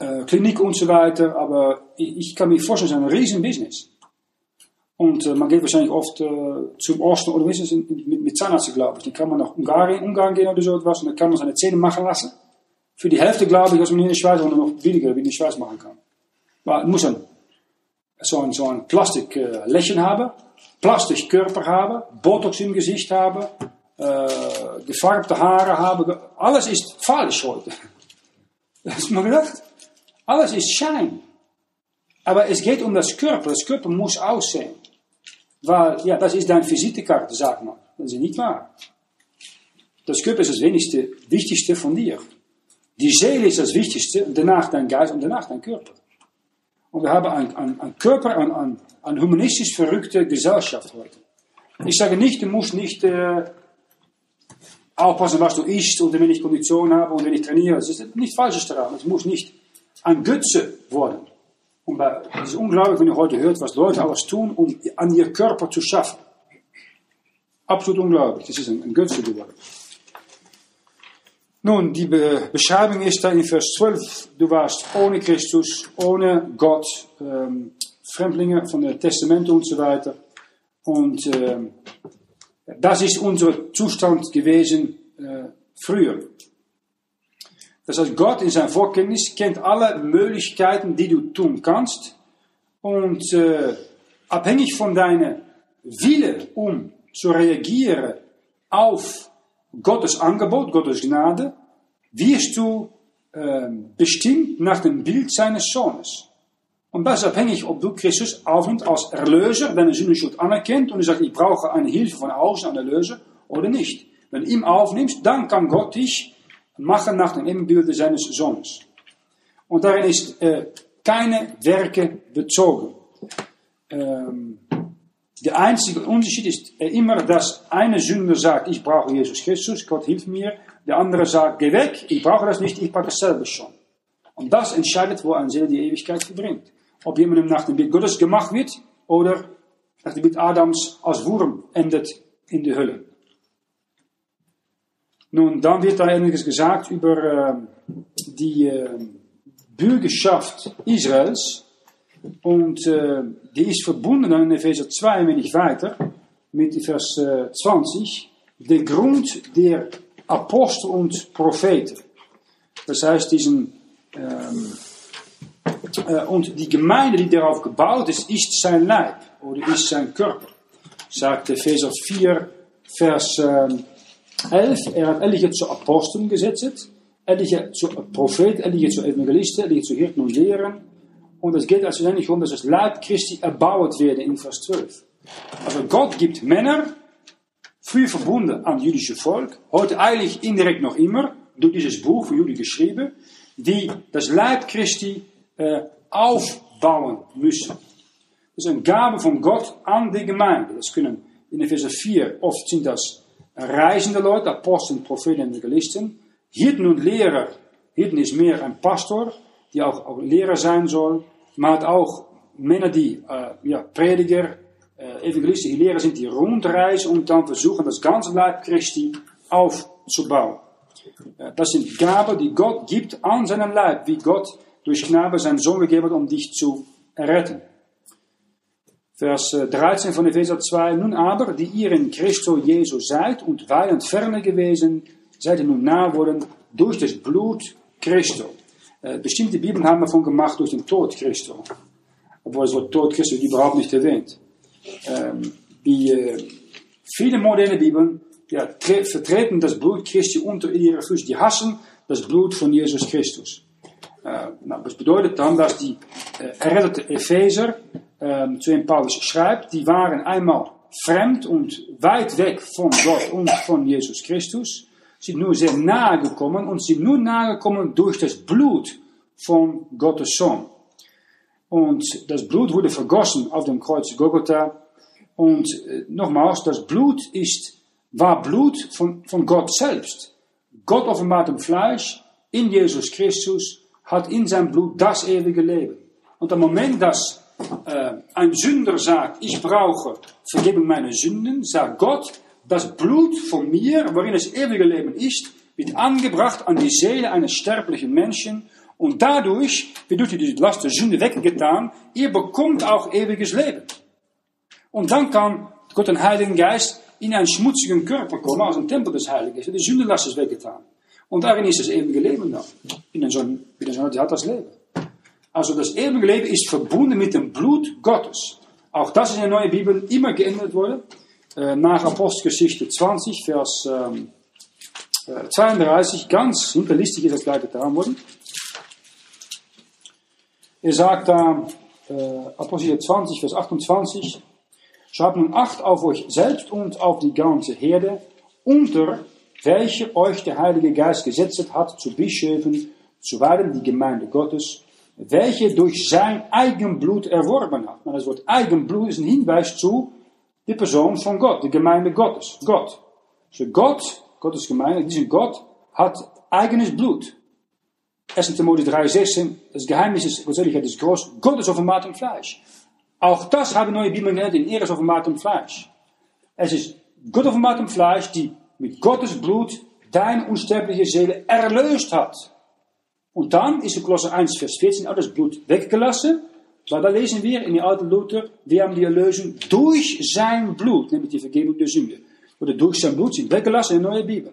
äh, Klinik und so weiter, aber ich, ich kann mir vorstellen, es ist ein riesen Business. Und äh, man geht wahrscheinlich oft äh, zum Osten oder wenigstens mit, mit Zahnarzt, glaube ich. Die kann man nach Ungarn, Ungarn gehen oder so etwas und dann kann man seine Zähne machen lassen. Für die Hälfte glaube ich, dass man in der Schweiz auch noch billiger wie in der Schweiz machen kann. Het muss ein, so ein, so ein Plastik äh, haben, Plastik Körper haben, Botox im Gesicht haben, äh, gefarbte Haare haben. Alles ist falsch heute. Hast du mal gedacht? Alles ist Schein. Aber es geht um das Körper. Das Körper muss aussehen. Weil, ja, das ist deine Visitekarte, sag mal. Das ist nicht wahr. Das Körper ist das wenigste, wichtigste von dir. Die Seele ist das Wichtigste, danach dein Geist und danach dein Körper. Und wir haben einen, einen Körper, eine ein, ein humanistisch verrückte Gesellschaft heute. Ich sage nicht, du musst nicht äh, aufpassen, was du isst und wenn ich Kondition habe und wenn ich trainiere. Das ist nicht falsches daran. Es muss nicht ein Götze worden. Und es ist unglaublich, wenn ihr heute hört, was Leute alles tun, um an ihr Körper zu schaffen. Absolut unglaublich. Das ist ein, ein Götze geworden. Nun, die Be Beschreibung ist da in Vers 12. Du warst ohne Christus, ohne Gott, ähm, Fremdlinge von der Testament und so weiter. Und ähm, das ist unser Zustand gewesen äh, früher. Das heißt, Gott in seiner Vorkenntnis kennt alle Möglichkeiten, die du tun kannst. Und äh, abhängig von deiner Wille, um zu reagieren auf Gottes Angebot, Gottes Gnade, wirst du äh, bestimmt nach dem Bild seines Sohnes. Und das ist abhängig, ob du Christus aufnimmst als Erlöser, deine Sündenschuld anerkennt und sagst, ich brauche eine Hilfe von außen, einen Erlöser, oder nicht. Wenn du ihn aufnimmst, dann kann Gott dich machen nach dem Ebenbild seines Sohnes. Und darin ist äh, keine Werke bezogen. Ähm, der einzige Unterschied ist immer, dass eine Sünder sagt, ich brauche Jesus Christus, Gott hilft mir. Der andere sagt, geh weg, ich brauche das nicht, ich brauche es selber schon. Und das entscheidet, wo ein Seele die Ewigkeit verbringt. Ob jemandem nach dem Bild Gottes gemacht wird oder nach dem Bild Adams als Wurm endet in der Hölle. Nun, dann wird da einiges gesagt über äh, die äh, Bürgerschaft Israels. Und äh, die ist verbunden dann in Epheser 2 ein wenig weiter mit Vers 20. Der Grund der Apostel und Propheten. Das heißt, diesen, ähm, äh, und die Gemeinde, die darauf gebaut ist, ist sein Leib oder ist sein Körper. Sagt Epheser 4, Vers ähm, 11. Er hat etliche zu Aposteln gesetzt, etliche zu Propheten, etliche zu Evangelisten, etliche zu Hirten und Lehren. Und es geht also nicht um, dass das Leib Christi erbaut werden in Vers 12. Also Gott gibt Männer, früher verbunden an jüdische Volk, heute eigentlich indirekt noch immer, durch dieses Buch von Juden geschrieben, die das Leib Christi äh, aufbauen müssen. Das ist eine Gabe von Gott an die Gemeinde. Das können in Epheser 4 oft sind das reisende Leute, Aposteln, Propheten Evangelisten. Hirten und Lehrer. Hirten ist mehr ein Pastor, die auch, auch Lehrer sein soll. Maar hat auch Männer, die äh, ja, Prediger, äh, Evangelisten, die Lehrer sind, die rundreisen und dann versuchen, das ganze Leib Christi aufzubauen. Äh, das sind Gaben, die Gott gibt an seinem Leib, wie Gott durch Gnade seinen Sohn gegeben hat, um dich zu retten. Vers 13 von Epheser 2. Nun aber, die ihr in Christo Jesu seid und weilend ferne gewesen, seid ihr nun nah worden durch das Blut Christo. Äh, bestimmte Bibeln haben davon gemacht durch den Tod Christo. Obwohl das Wort Tod Christo überhaupt nicht erwähnt. Ähm, die, äh, viele moderne Bibeln ja, vertreten das Blut Christi unter ihre Füße. Die hassen das Blut von Jesus Christus. Äh, nou, das bedeutet dann, dass die äh, errettete Epheser ähm, zu dem Paulus schreibt, die waren einmal fremd und weit weg von Gott und von Jesus Christus, sind nur sehr nahe gekommen und sind nur nahe gekommen durch das Blut von Gottes Sohn. Und das Blut wurde vergossen auf dem Kreuz Golgotha. Und äh, nochmals, das Blut war Blut von, von Gott selbst. Gott offenbart im Fleisch in Jesus Christus, hat in sein Blut das ewige Leben. Und am Moment, dass äh, ein Sünder sagt, ich brauche Vergebung meiner Sünden, sagt Gott, das Blut von mir, worin das ewige Leben ist, wird angebracht an die Seele eines sterblichen Menschen und dadurch wird durch die Last der Sünde weggetan, ihr bekommt auch ewiges Leben. Und dann kann Gott den Heiligen Geist in einen schmutzigen Körper kommen, als ein Tempel des Heiligen Geistes. Die Sündenlast ist weggetan. Und darin ist das ewige Leben dann. In den Sonne, wie der hat das Leben. Also das ewige Leben ist verbunden mit dem Blut Gottes. Auch das ist in der neuen Bibel immer geändert worden. Äh, nach Apostelgeschichte 20, Vers ähm, äh, 32, ganz hinterlistig ist das gleich getan worden. Er sagt da, äh, Apostel 20, Vers 28, Schaut nun Acht auf euch selbst und auf die ganze Herde, unter welche euch der Heilige Geist gesetzt hat zu Bischöfen, zuweilen die Gemeinde Gottes, welche durch sein eigen Blut erworben hat. Maar das Wort eigen Blut ist ein Hinweis zu der Person von Gott, der Gemeinde Gottes, Gott. So Gott, Gottes Gemeinde, diese Gott hat eigenes Blut. 1 Timotheus 3,16, das Geheimnis ist, Gottseligkeit ist groß, Gott ist offenbart im Fleisch. Auch das haben neue Bibel genannt, in er ist offenbart im Fleisch. Es ist Gott offenbart im Fleisch, die mit Gottes Blut deine unsterbliche Seele erlöst hat. Und dann ist in Kolosser 1, Vers 14 auch das Blut weggelassen. Weil da lesen wir in die alte Luther, wir haben die Erlösung durch sein Blut, nämlich die Vergebung der Sünde. Oder durch sein Blut sind weggelassen in de neue Bibel.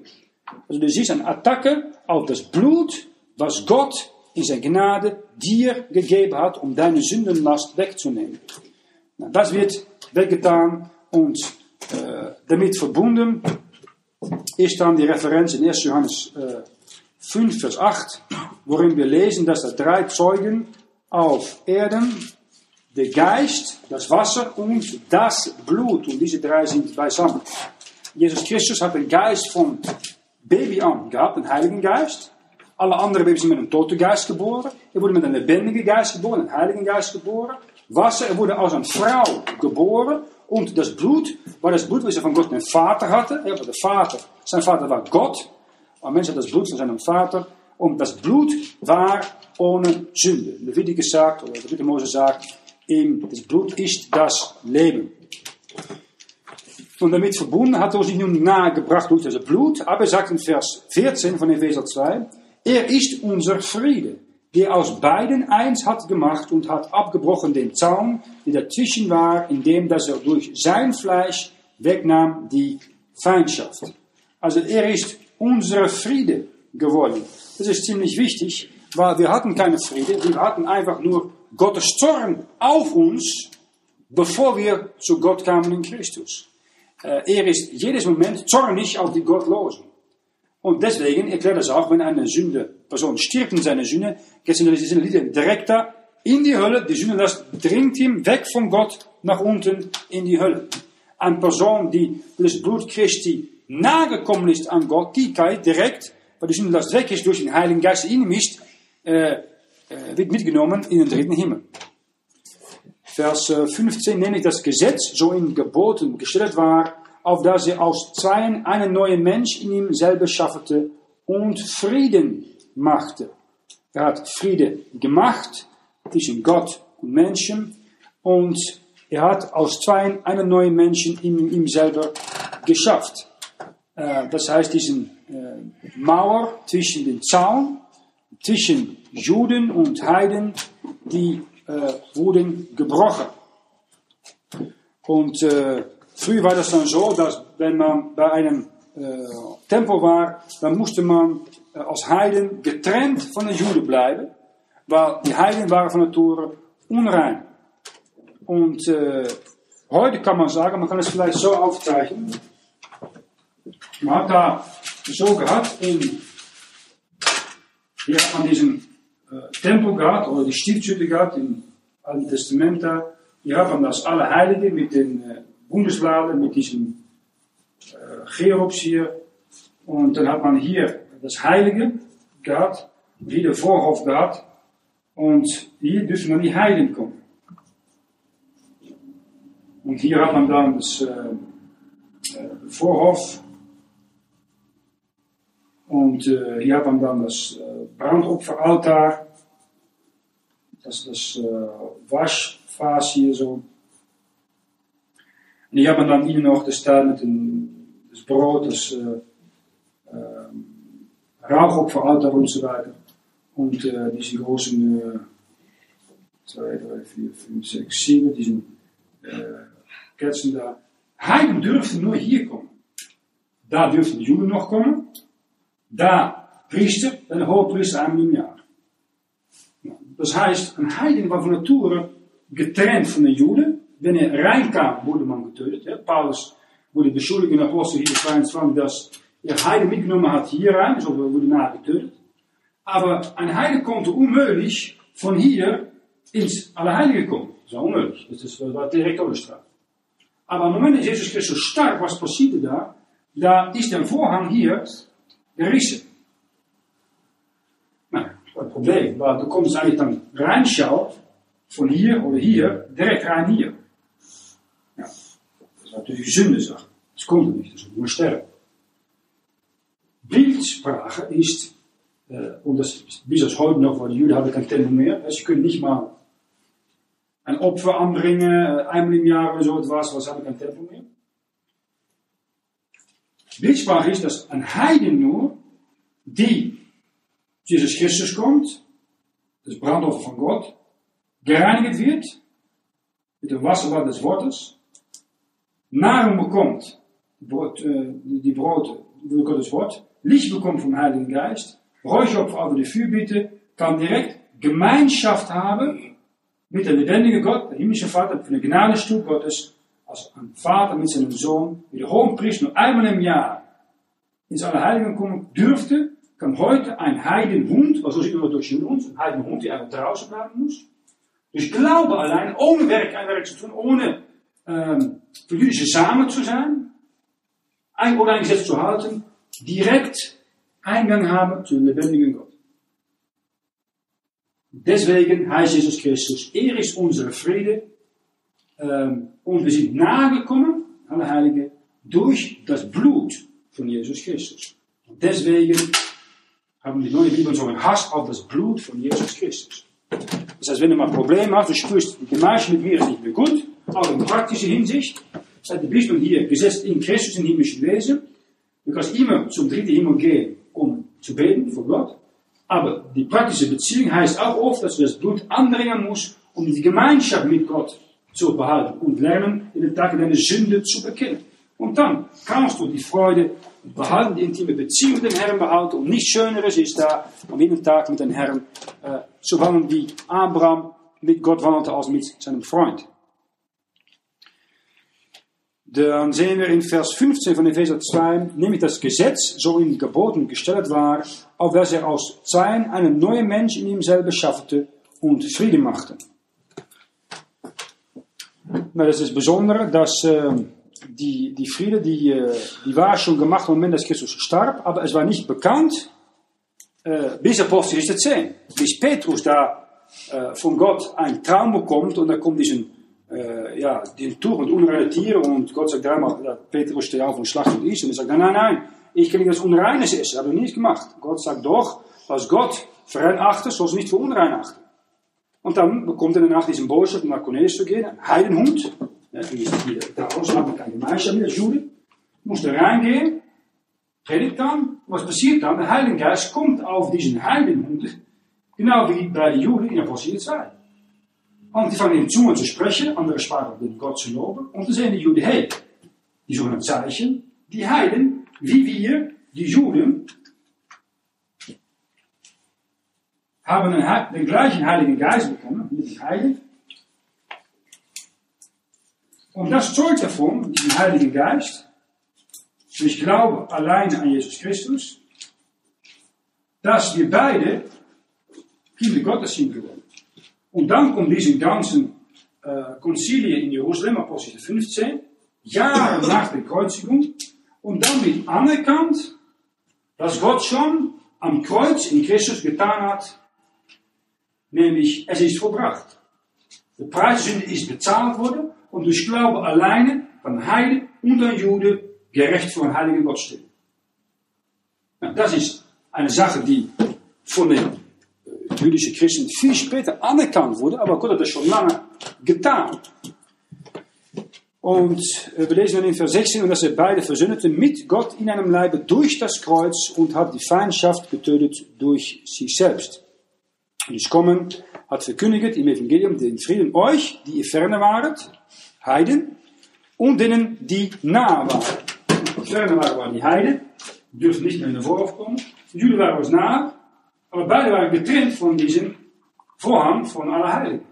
Also du siehst eine Attacke auf das Blut, was Gott in zijn Gnade dir gegeben hat, um deine Sündenlast wegzunehmen. Nou, das wird weggetan und äh, damit verbunden ist dann die Referenz in 1. Johannes äh, 5, Vers 8, worin wir lesen, dass da drei Zeugen auf Erden, der Geist, das Wasser und das Blut, und diese drei sind beisammen. Jesus Christus hat den Geist von Baby an gehabt, den Heiligen Geist. Alle andere Babys sind mit einem toten Geist geboren. Er wurde mit einem lebendigen Geist geboren, einem Heiligen Geist geboren. Wasser, er wurde als een Frau geboren. Und das Blut war das Blut, was er von Gott einen Vater hatte. Der Vater, sein Vater war Gott. Ein Mensch hat das Blut von seinem Vater. Und das Blut war ohne Sünde. Leviticus sagt, oder Dritte Mose sagt, ihm, das Blut ist das Leben. Und damit verbunden hat er sich nun nahegebracht durch das Blut. Aber er sagt in Vers 14 von Epheser 2, er ist unser Friede, der aus beiden eins hat gemacht und hat abgebrochen den Zaun, der dazwischen war, indem dass er durch sein Fleisch wegnahm die Feindschaft. Also er ist unser Friede geworden. Das ist ziemlich wichtig, weil wir hatten keine Friede, wir hatten einfach nur Gottes Zorn auf uns, bevor wir zu Gott kamen in Christus. Äh, er ist jedes Moment zornig auf die Gottlosen. Und deswegen erklärt es auch, wenn eine Sünde, Person stirbt in seiner Sünde, geht seine Lieder direkt da in die Hölle. Die Sündenlast dringt ihm weg von Gott nach unten in die Hölle. Eine Person, die durch Blut Christi nagekommen ist an Gott, die kann direkt, weil die Sündenlast weg ist durch den Heiligen Geist, in ihm ist, äh, äh, wird mitgenommen in den dritten Himmel. Vers 15, nämlich das Gesetz, so in Geboten gestellt war, auf dass er aus Zweien einen neuen Mensch in ihm selber schaffte und Frieden machte. Er hat Friede gemacht zwischen Gott und Menschen und er hat aus Zweien einen neuen Menschen in ihm selber geschafft. Äh, das heißt, diesen äh, Mauer zwischen den Zaun, zwischen Juden und Heiden, die äh, wurden gebrochen. Und äh, Früher war das dann so, dass wenn man bei einem äh, Tempel war, dann musste man als Heiden getrennt von den Juden bleiben, weil die Heiden waren von Natur unrein. Und heute kann man sagen, man kann es vielleicht so aufzeichnen, man hat da so gehabt, in, hier hat man diesen äh, Tempel gehabt, oder die Stiftshütte gehabt, im Alten Testament da, hier hat man das alle Heiligen mit den äh, Bundesbladen mit diesem äh, Cheops hier. Und dann hat man hier das Heilige gehabt, hier der Vorhof gehabt. Und hier dürfen dann die Heiden kommen. Und hier hat man dann das äh, äh, Vorhof. Und äh, hier hat man dann das äh, Brandopferaltaar. Das, das äh, Waschfass hier so. En die hebben dan hier nog de staan met een dus brood, dus uh, uh, Rauch für Alter und so weiter. Und äh, diese großen äh, 2, 3, 4, 5, 6, 7, diesen äh, Kerzen da. Heiden dürften nur hier kommen. Da dürften die Juden noch kommen. Da Priester, ein hohe Priester einmal im Jahr. Das heißt, ein Heiden war von Natur getrennt von den Juden. wenn er reinkam, wurde man getötet. Ja, Paulus wurde beschuldigt in Apostel hier 22, dass er Heide mitgenommen hat hier rein, so wurde nachher getötet. Aber ein Heide konnte unmöglich von hier ins Allerheilige kommen. Das war unmöglich. Das war direkt Todesstrafe. Aber im Moment, dass Jesus Christus stark, was passierte da? Da ist der Vorhang hier gerissen. Nou, das Problem Problem, weil du kommst eigentlich dann reinschauen, von hier oder hier, direkt rein hier. Ja, das ist natürlich Sünde, sagt. Das kommt nicht, das ist nur sterben. Bildsprache ist, äh, und das bis das heute noch, weil die Juden haben kein Tempel mehr, sie können nicht mal ein Opfer anbringen, äh, einmal im Jahr oder so etwas, was haben kein Tempel mehr. Bildsprache ist, dass ein Heiden nur, die Jesus Christus kommt, das Brandoffer von Gott, gereinigt wird, mit dem Wasserbad des Wortes, Nahrung bekommt, Brot, äh, die Brote, Gottes Wort, Licht bekommt vom Heiligen Geist, Räucheropfer over die Fürbitte, kann direkt Gemeinschaft haben mit der lebendigen Gott, der himmlische Vater, von der Gnadenstuhl Gottes, ein Vater mit seinem Sohn, wie der Hohenpriester nur einmal im Jahr ins Allerheiligen kommen dürfte, kann heute ein Heidenhund, also sieht man durch uns, ein Heidenhund, die einfach draußen bleiben muss, durch Glaube allein, ohne Werk, ein Werk zu tun, ohne ähm, für jüdische Samen zu sein, ein oder ein Gesetz zu halten, direkt Eingang haben zu dem lebendigen Gott. Deswegen heißt Jesus Christus, er ist unsere Friede ähm, und wir sind nahegekommen, alle Heilige, durch das Blut von Jesus Christus. Und deswegen haben die neue Bibel so einen Hass auf das Blut von Jesus Christus. Das heißt, wenn du mal ein Problem hast, du spürst, die Gemeinschaft mit mir ist nicht mehr gut, auch in praktischer Hinsicht, seid du bist nun hier gesetzt in Christus in himmlischen Wesen, du kannst immer zum dritten Himmel gehen, um zu beten vor Gott, aber die praktische Beziehung heißt auch oft, dass du das Blut andringen musst, um die Gemeinschaft mit Gott zu behalten und lernen, in den Tagen deine Sünde zu bekennen. Und dann kannst du die Freude behalten, die intime Beziehung mit dem Herrn behalten. Und nichts Schöneres ist da, um jeden Tag mit dem Herrn äh, zu wandeln, wie Abraham mit Gott wandelt als mit seinem Freund. Dann sehen wir in Vers 15 von Epheser 2, nämlich das Gesetz, so in Geboten gestellt war, auf das er aus Zweien einen neuen Mensch in ihm selber schaffte und Frieden machte. Maar das ist Besondere, dass äh, die, die Friede, die, äh, die war schon gemacht im Moment, dass Christus starb, aber es war nicht bekannt, äh, bis Apostel 10. Bis Petrus da äh, von Gott einen Traum bekommt und da kommt diesen, äh, ja, den Tuch und unreine Tiere und Gott sagt dreimal, ja, Petrus steht auf und schlachtet isst und er sagt, nein, nein, nein, ich kann nicht das Unreines essen, habe ich nicht gemacht. Gott sagt doch, was Gott vereinachtet, soll es nicht für unrein achten. Und dann bekommt er danach diesen Botschaft, nach Cornelius zu gehen, Heidenhund, ja, die ist hier draußen, hat man keine Gemeinschaft mit als Jude, musste reingehen, predigt dann, was passiert dann? Der Heilige Geist kommt auf diesen Heidenhund, genau wie bei den Juden in Apostel 2. Und die fangen in Zungen zu sprechen, andere sprachen mit Gott zu loben, und dann sehen die Juden, hey, die suchen ein Zeichen, die Heiden, wie wir, die Juden, haben einen, den gleichen Heiligen Geist bekommen, mit den Heiligen. Und das zeugt davon, diesen Heiligen Geist, durch Glaube alleine an Jesus Christus, dass wir beide Kinder Gottes sind geworden. Und dann kommt diesen ganzen äh, Konzilien in Jerusalem, Apostel 15, Jahre nach der Kreuzigung, und dann wird anerkannt, dass Gott schon am Kreuz in Christus getan hat, nämlich es ist vollbracht. Der Preis Sünde ist bezahlt worden und durch Glaube alleine kann Heide und ein Jude gerecht vor einen heiligen Gott stehen. Nou, das ist eine Sache, die von den äh, jüdischen Christen viel später anerkannt wurde, aber Gott hat das schon lange getan. Und äh, wir lesen dann in Vers 16, und dass er beide versöhnten mit Gott in einem Leibe durch das Kreuz und hat die Feindschaft getötet durch sich selbst. Ist kommen, hat verkündigt im Evangelium den Frieden euch, die ihr ferne waret, Heiden, und denen, die nah waren. Ferne waren, waren die Heiden, dürfen nicht mehr in den Vorhof kommen. Die Juden waren uns nah, aber beide waren getrennt von diesem Vorhang von aller Heiligen.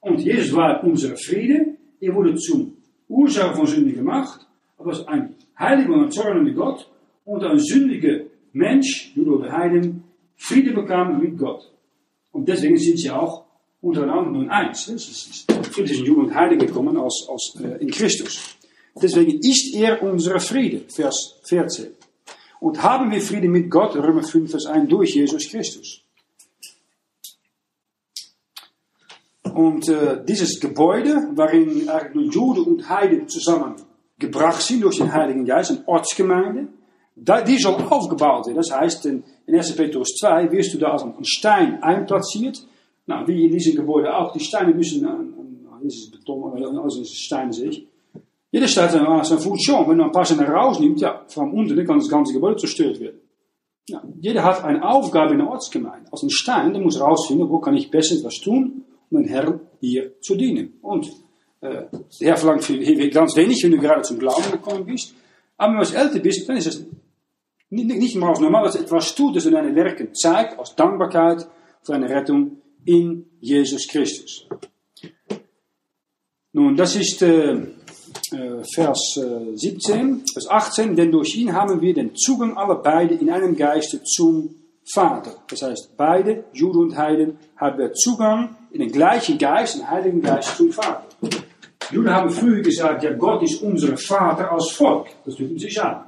Und Jesus war unser Friede, er wurde zum Ursache von Sünde gemacht, aber als ein heiliger und zornender Gott und ein sündiger Mensch, Jude oder Heiden, Friede bekam mit Gott. Und deswegen sind sie auch untereinander nun eins. Sie sind jung und heilig gekommen als, als, äh, in Christus. Deswegen ist er unsere Friede, Vers 14. Und haben wir Friede mit Gott, Römer 5, Vers 1, durch Jesus Christus. Und äh, dieses Gebäude, waarin eigenlijk Juden und Heiden zusammengebracht sind durch den Heiligen Geist, eine Ortsgemeinde, die soll aufgebaut werden. Das heißt, in, in 1. Petrus 2 wirst du da als ein Stein einplatziert. Nou, wie in diesem Gebäude auch. Die Steine müssen, äh, ist es Beton, also ist es Stein sich. Jeder Stein hat seine Funktion. Wenn du ein paar Steine rausnimmst, ja, von unten, kann das ganze Gebäude zerstört werden. Ja, jeder hat eine Aufgabe in der Ortsgemeinde. Als ein Stein, der muss rausfinden, wo kann ich besser etwas tun, um den Herrn hier zu dienen. Und äh, der Herr verlangt viel, ganz wenig, wenn du gerade zum Glauben gekommen bist. Aber wenn du älter bist, dann ist es nicht, nicht mehr als normal, du etwas tut, das du deine Werken zeigt, als Dankbarkeit für deine Rettung in Jesus Christus. Nun, das ist äh, äh, Vers äh, 17, Vers 18, denn durch ihn haben wir den Zugang aller beide in einem Geiste zum Vater. Das heißt, beide, Juden und Heiden, haben wir Zugang in den gleichen Geist, den Heiligen Geist zum Vater. Juden haben früher gesagt, ja, Gott ist unser Vater als Volk. Das tut sich an.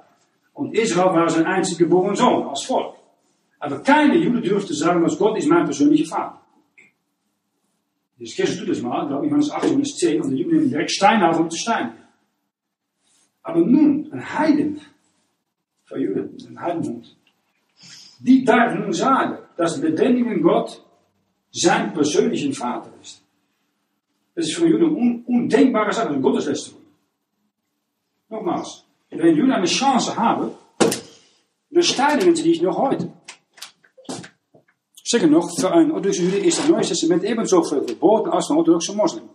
Und Israel war sein einzig geboren Sohn als Volk. Aber keine Jude durfte sagen, dass Gott ist mein persönlicher Vater. Jesus Christus tut das mal, glaube ich, Johannes 8, Johannes 10, und die Juden nehmen direkt Stein auf, um zu steinen. Aber nun, ein Heiden, für Juden, ein Heidenhund, die darf nun sagen, dass der lebendige Gott sein persönlicher Vater ist. Das ist für Juden un undenkbare Sache, eine Gotteslästerung. Nogmaals, wenn Juden eine Chance haben, dann steinigen sie dich noch heute. Zeker noch, für einen orthodoxe Jude ist das Neue Testament ebenso veel verboten als een orthodoxe moslim.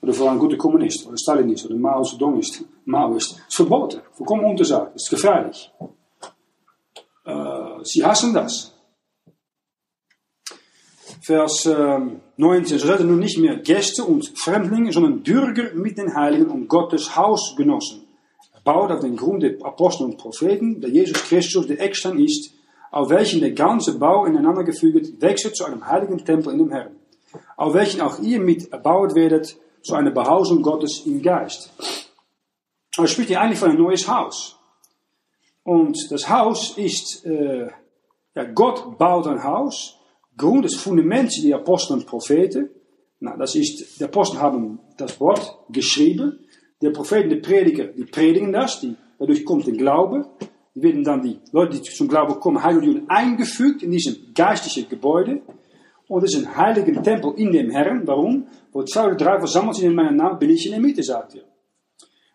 Oder für einen guten Kommunist, oder Stalinist, oder Mao Zedongist, Maoist. Es ist verboten, vollkommen untersagt, es ist gefährlich. Äh, sie hassen das. Vers äh, 19, so seid ihr nun nicht mehr Gäste und Fremdlinge, sondern Bürger mit den Heiligen und Gottes Hausgenossen. Baut auf den Grund der Apostel und Propheten, der Jesus Christus der Eckstein ist, auf welchen der ganze Bau ineinander gefügt wechselt zu einem heiligen Tempel in dem Herrn, auf welchen auch ihr mit erbaut werdet zu einer Behausung Gottes im Geist. Er spricht hier eigentlich von ein neues Haus. Und das Haus ist, äh, ja, Gott baut ein Haus, Grund des Fundaments die Apostel und Propheten. Na, das ist, die Apostel haben das Wort geschrieben, die Propheten, die Prediger, die predigen das, die, dadurch kommt der Glaube werden dann die Leute, die zum Glauben kommen, Heilige eingefügt in diesem geistlichen Gebäude. Und es ist ein heiliger Tempel in dem Herrn. Warum? Wo zwei oder drei versammelt sind in meinem Namen, bin ich in der Mitte, sagt er.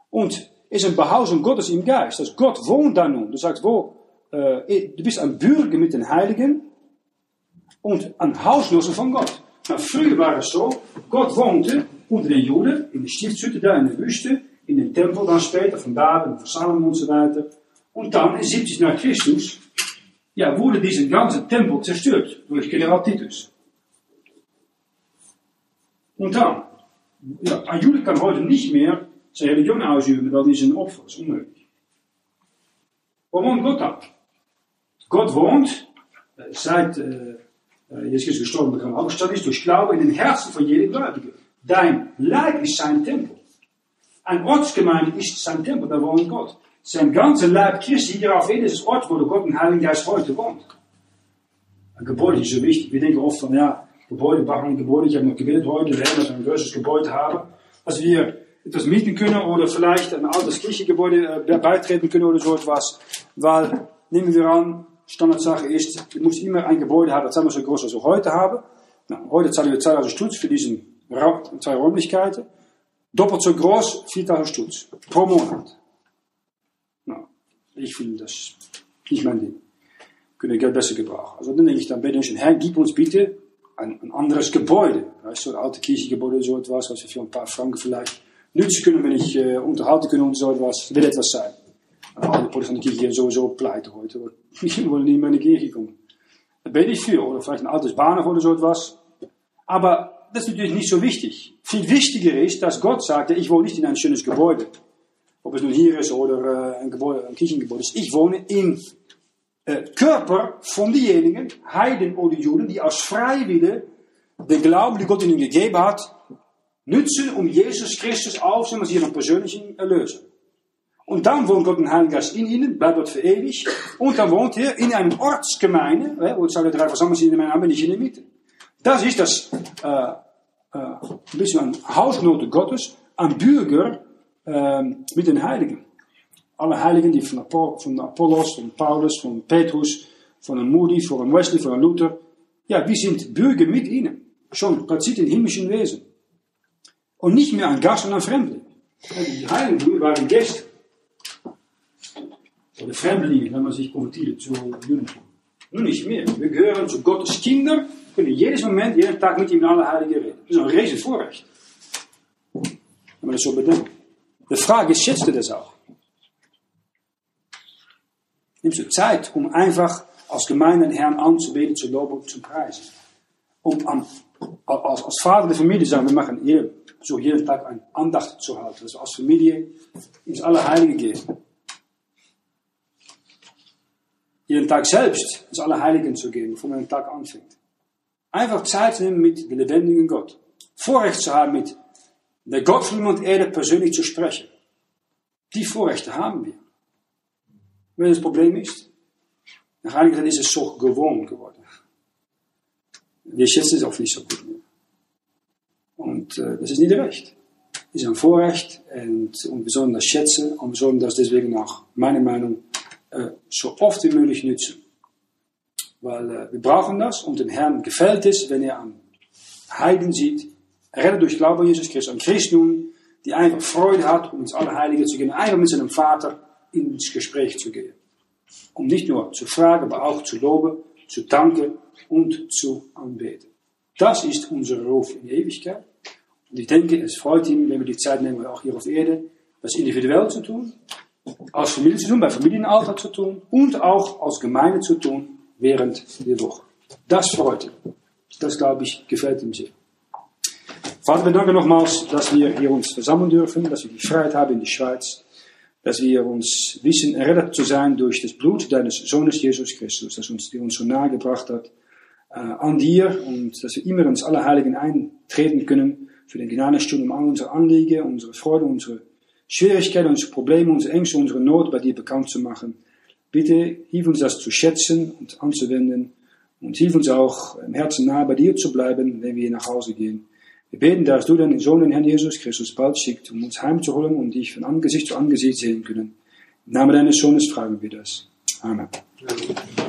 Und es ist ein Behausung Gottes im Geist. Also Gott wohnt da nun. Du sagst, wo, äh, du bist ein Bürger mit den Heiligen und ein Hausnosse von Gott. Na, früher war es so, Gott wohnte unter den Juden, in der Stiftshütte da in der Wüste, in dem Tempel dann später, von David, von Salomon und so weiter. Und dann in 70 nach Christus, ja, wurde dieser ganze Tempel zerstört durch General Titus. Und dann, ja, Jude kann heute nicht mehr seine Religion ausüben, weil die sind Opfer, das ist unmöglich. Wo wohnt Gott dann? Gott wohnt, äh, seit äh, Jesus Christus gestorben bekannt aufgestanden ist, durch Glaube in den Herzen von jedem Gläubigen. Dein Leib ist sein Tempel. Ein Ortsgemeinde ist sein Tempel, da wohnt Gott. Zijn ganze Leib Christi hier auf jedes Ort, wo der Gott und Heiligen Geist heute wohnt. Ein Gebäude ist so wichtig. Wir denken oft von, ja, Gebäude, bauen Gebäude. Ich habe noch gebetet heute, wir werden ein größeres Gebäude haben, dass wir etwas mieten können oder vielleicht ein altes Kirchengebäude äh, beitreten können oder so etwas. Weil, nehmen wir an, Standardsache ist, ich muss immer ein Gebäude haben, das wir so groß, als wir heute haben. Na, heute zahlen wir 2000 Stutz für diesen zwei Räumlichkeiten. Doppelt so groß, 4000 Stutz pro Monat. Ich finde das nicht mein Ding. Können Geld besser gebrauchen. Also dann denke ich dann bei den Herr, gib uns bitte ein, ein anderes Gebäude. Weißt du, ein alte Kirchengebäude, so etwas, was wir für ein paar Franken vielleicht nutzen können, wenn ich äh, unterhalten können und so etwas. Will etwas sein. Alle Protestanten Kirche sowieso pleite heute. Die wollen mehr in die Kirche kommen. Da bin ich für. Oder vielleicht ein altes Bahnhof oder so etwas. Aber das ist natürlich nicht so wichtig. Viel wichtiger ist, dass Gott sagt, ich wohne nicht in ein schönes Gebäude ob es nun hier ist oder ein, Gebäude, ein Kirchengebäude ist. Ich wohne im äh, Körper von denjenigen, Heiden oder Juden, die aus Freiwillen den Glauben, die Gott ihnen gegeben hat, nutzen, um Jesus Christus aufzunehmen als ihren persönlichen Erlöser. Und dann wohnt Gott ein Heiliger in ihnen, bleibt dort für ewig. Und dann wohnt er in einem Ortsgemeinde, wo es alle drei versammelt sind in meinem Namen, nicht in der Mitte. Das ist das äh, äh, ein bisschen an Hausnote Gottes, an Bürger äh, mit den Heiligen. Alle Heiligen, die von, Apoll von Apollos, von Paulus, von Petrus, von einem Moody, von einem Wesley, von einem Luther, ja, wir sind Bürger mit ihnen. Schon platziert in himmlischen Wesen. Und nicht mehr ein Gast und ein Fremdling. Die Heiligen waren Gäste. Oder Fremdlinge, wenn man sich konvertiert zu Judentum. Nun nicht mehr. Wir gehören zu Gottes Kinder, können jedes Moment, jeden Tag mit ihm alle Heiligen reden. Das ist ein riesen Vorrecht. Wenn man das so bedenkt. Die Frage ist, schätzt du das auch? Nimmst du Zeit, um einfach als Gemeinde den Herrn anzubeten, zu loben und zu preisen? Um an, als, als Vater der Familie sagen, wir machen hier, so jeden Tag eine Andacht zu halten. Dass als Familie ins Allerheilige gehen. Jeden Tag selbst ins Allerheiligen zu gehen, bevor man den Tag anfängt. Einfach Zeit nehmen mit dem lebendigen Gott. Vorrecht zu haben, mit der Gott von iemand Erde persönlich zu sprechen. Die Vorrechte haben wir. Wenn das Problem ist, nach einiger Zeit ist es so gewohnt geworden. Wir schätzen es auch nicht so gut mehr. Und äh, das ist nicht recht. Es ist ein Vorrecht und, und das schätzen und das deswegen auch, meiner Meinung, äh, so oft wie möglich nutzen. Weil äh, wir brauchen das und dem Herrn gefällt es, wenn er an Heiden sieht, redden durch Glauben an Jesus Christus, an Christen, die einfach Freude hat, um ins Allerheilige zu gehen, einfach mit seinem Vater ins Gespräch zu gehen. Um nicht nur zu fragen, aber auch zu loben, zu danken und zu anbeten. Das ist unser Ruf in Ewigkeit. Und ich denke, es freut ihn, wenn wir die Zeit nehmen, auch hier auf Erde, das individuell zu tun, als Familie zu tun, bei Familienalter zu tun und auch als Gemeinde zu tun während der Woche. Das freut ihn. Das, glaube ich, gefällt ihm sehr. Vater, wir danken nochmals, dass wir hier uns versammeln dürfen, dass wir die Freiheit haben in die Schweiz, dass wir uns wissen, errettet zu sein durch das Blut deines Sohnes Jesus Christus, das uns, der uns so nahe gebracht hat äh, an dir und dass wir immer ins Allerheiligen eintreten können für den Gnadenstunde, um all unsere Anliegen, unsere Freude, unsere Schwierigkeiten, unsere Probleme, unsere Ängste, unsere Not bei dir bekannt zu machen. Bitte hilf uns das zu schätzen und anzuwenden und hilf uns auch im Herzen nahe bei dir zu bleiben, wenn wir nach Hause gehen. Wir beten, dass du deinen Sohn, den Herrn Jesus Christus, bald schickt, um uns heimzuholen und dich von Angesicht zu Angesicht sehen können. Im Namen deines Sohnes fragen wir das. Amen. Amen.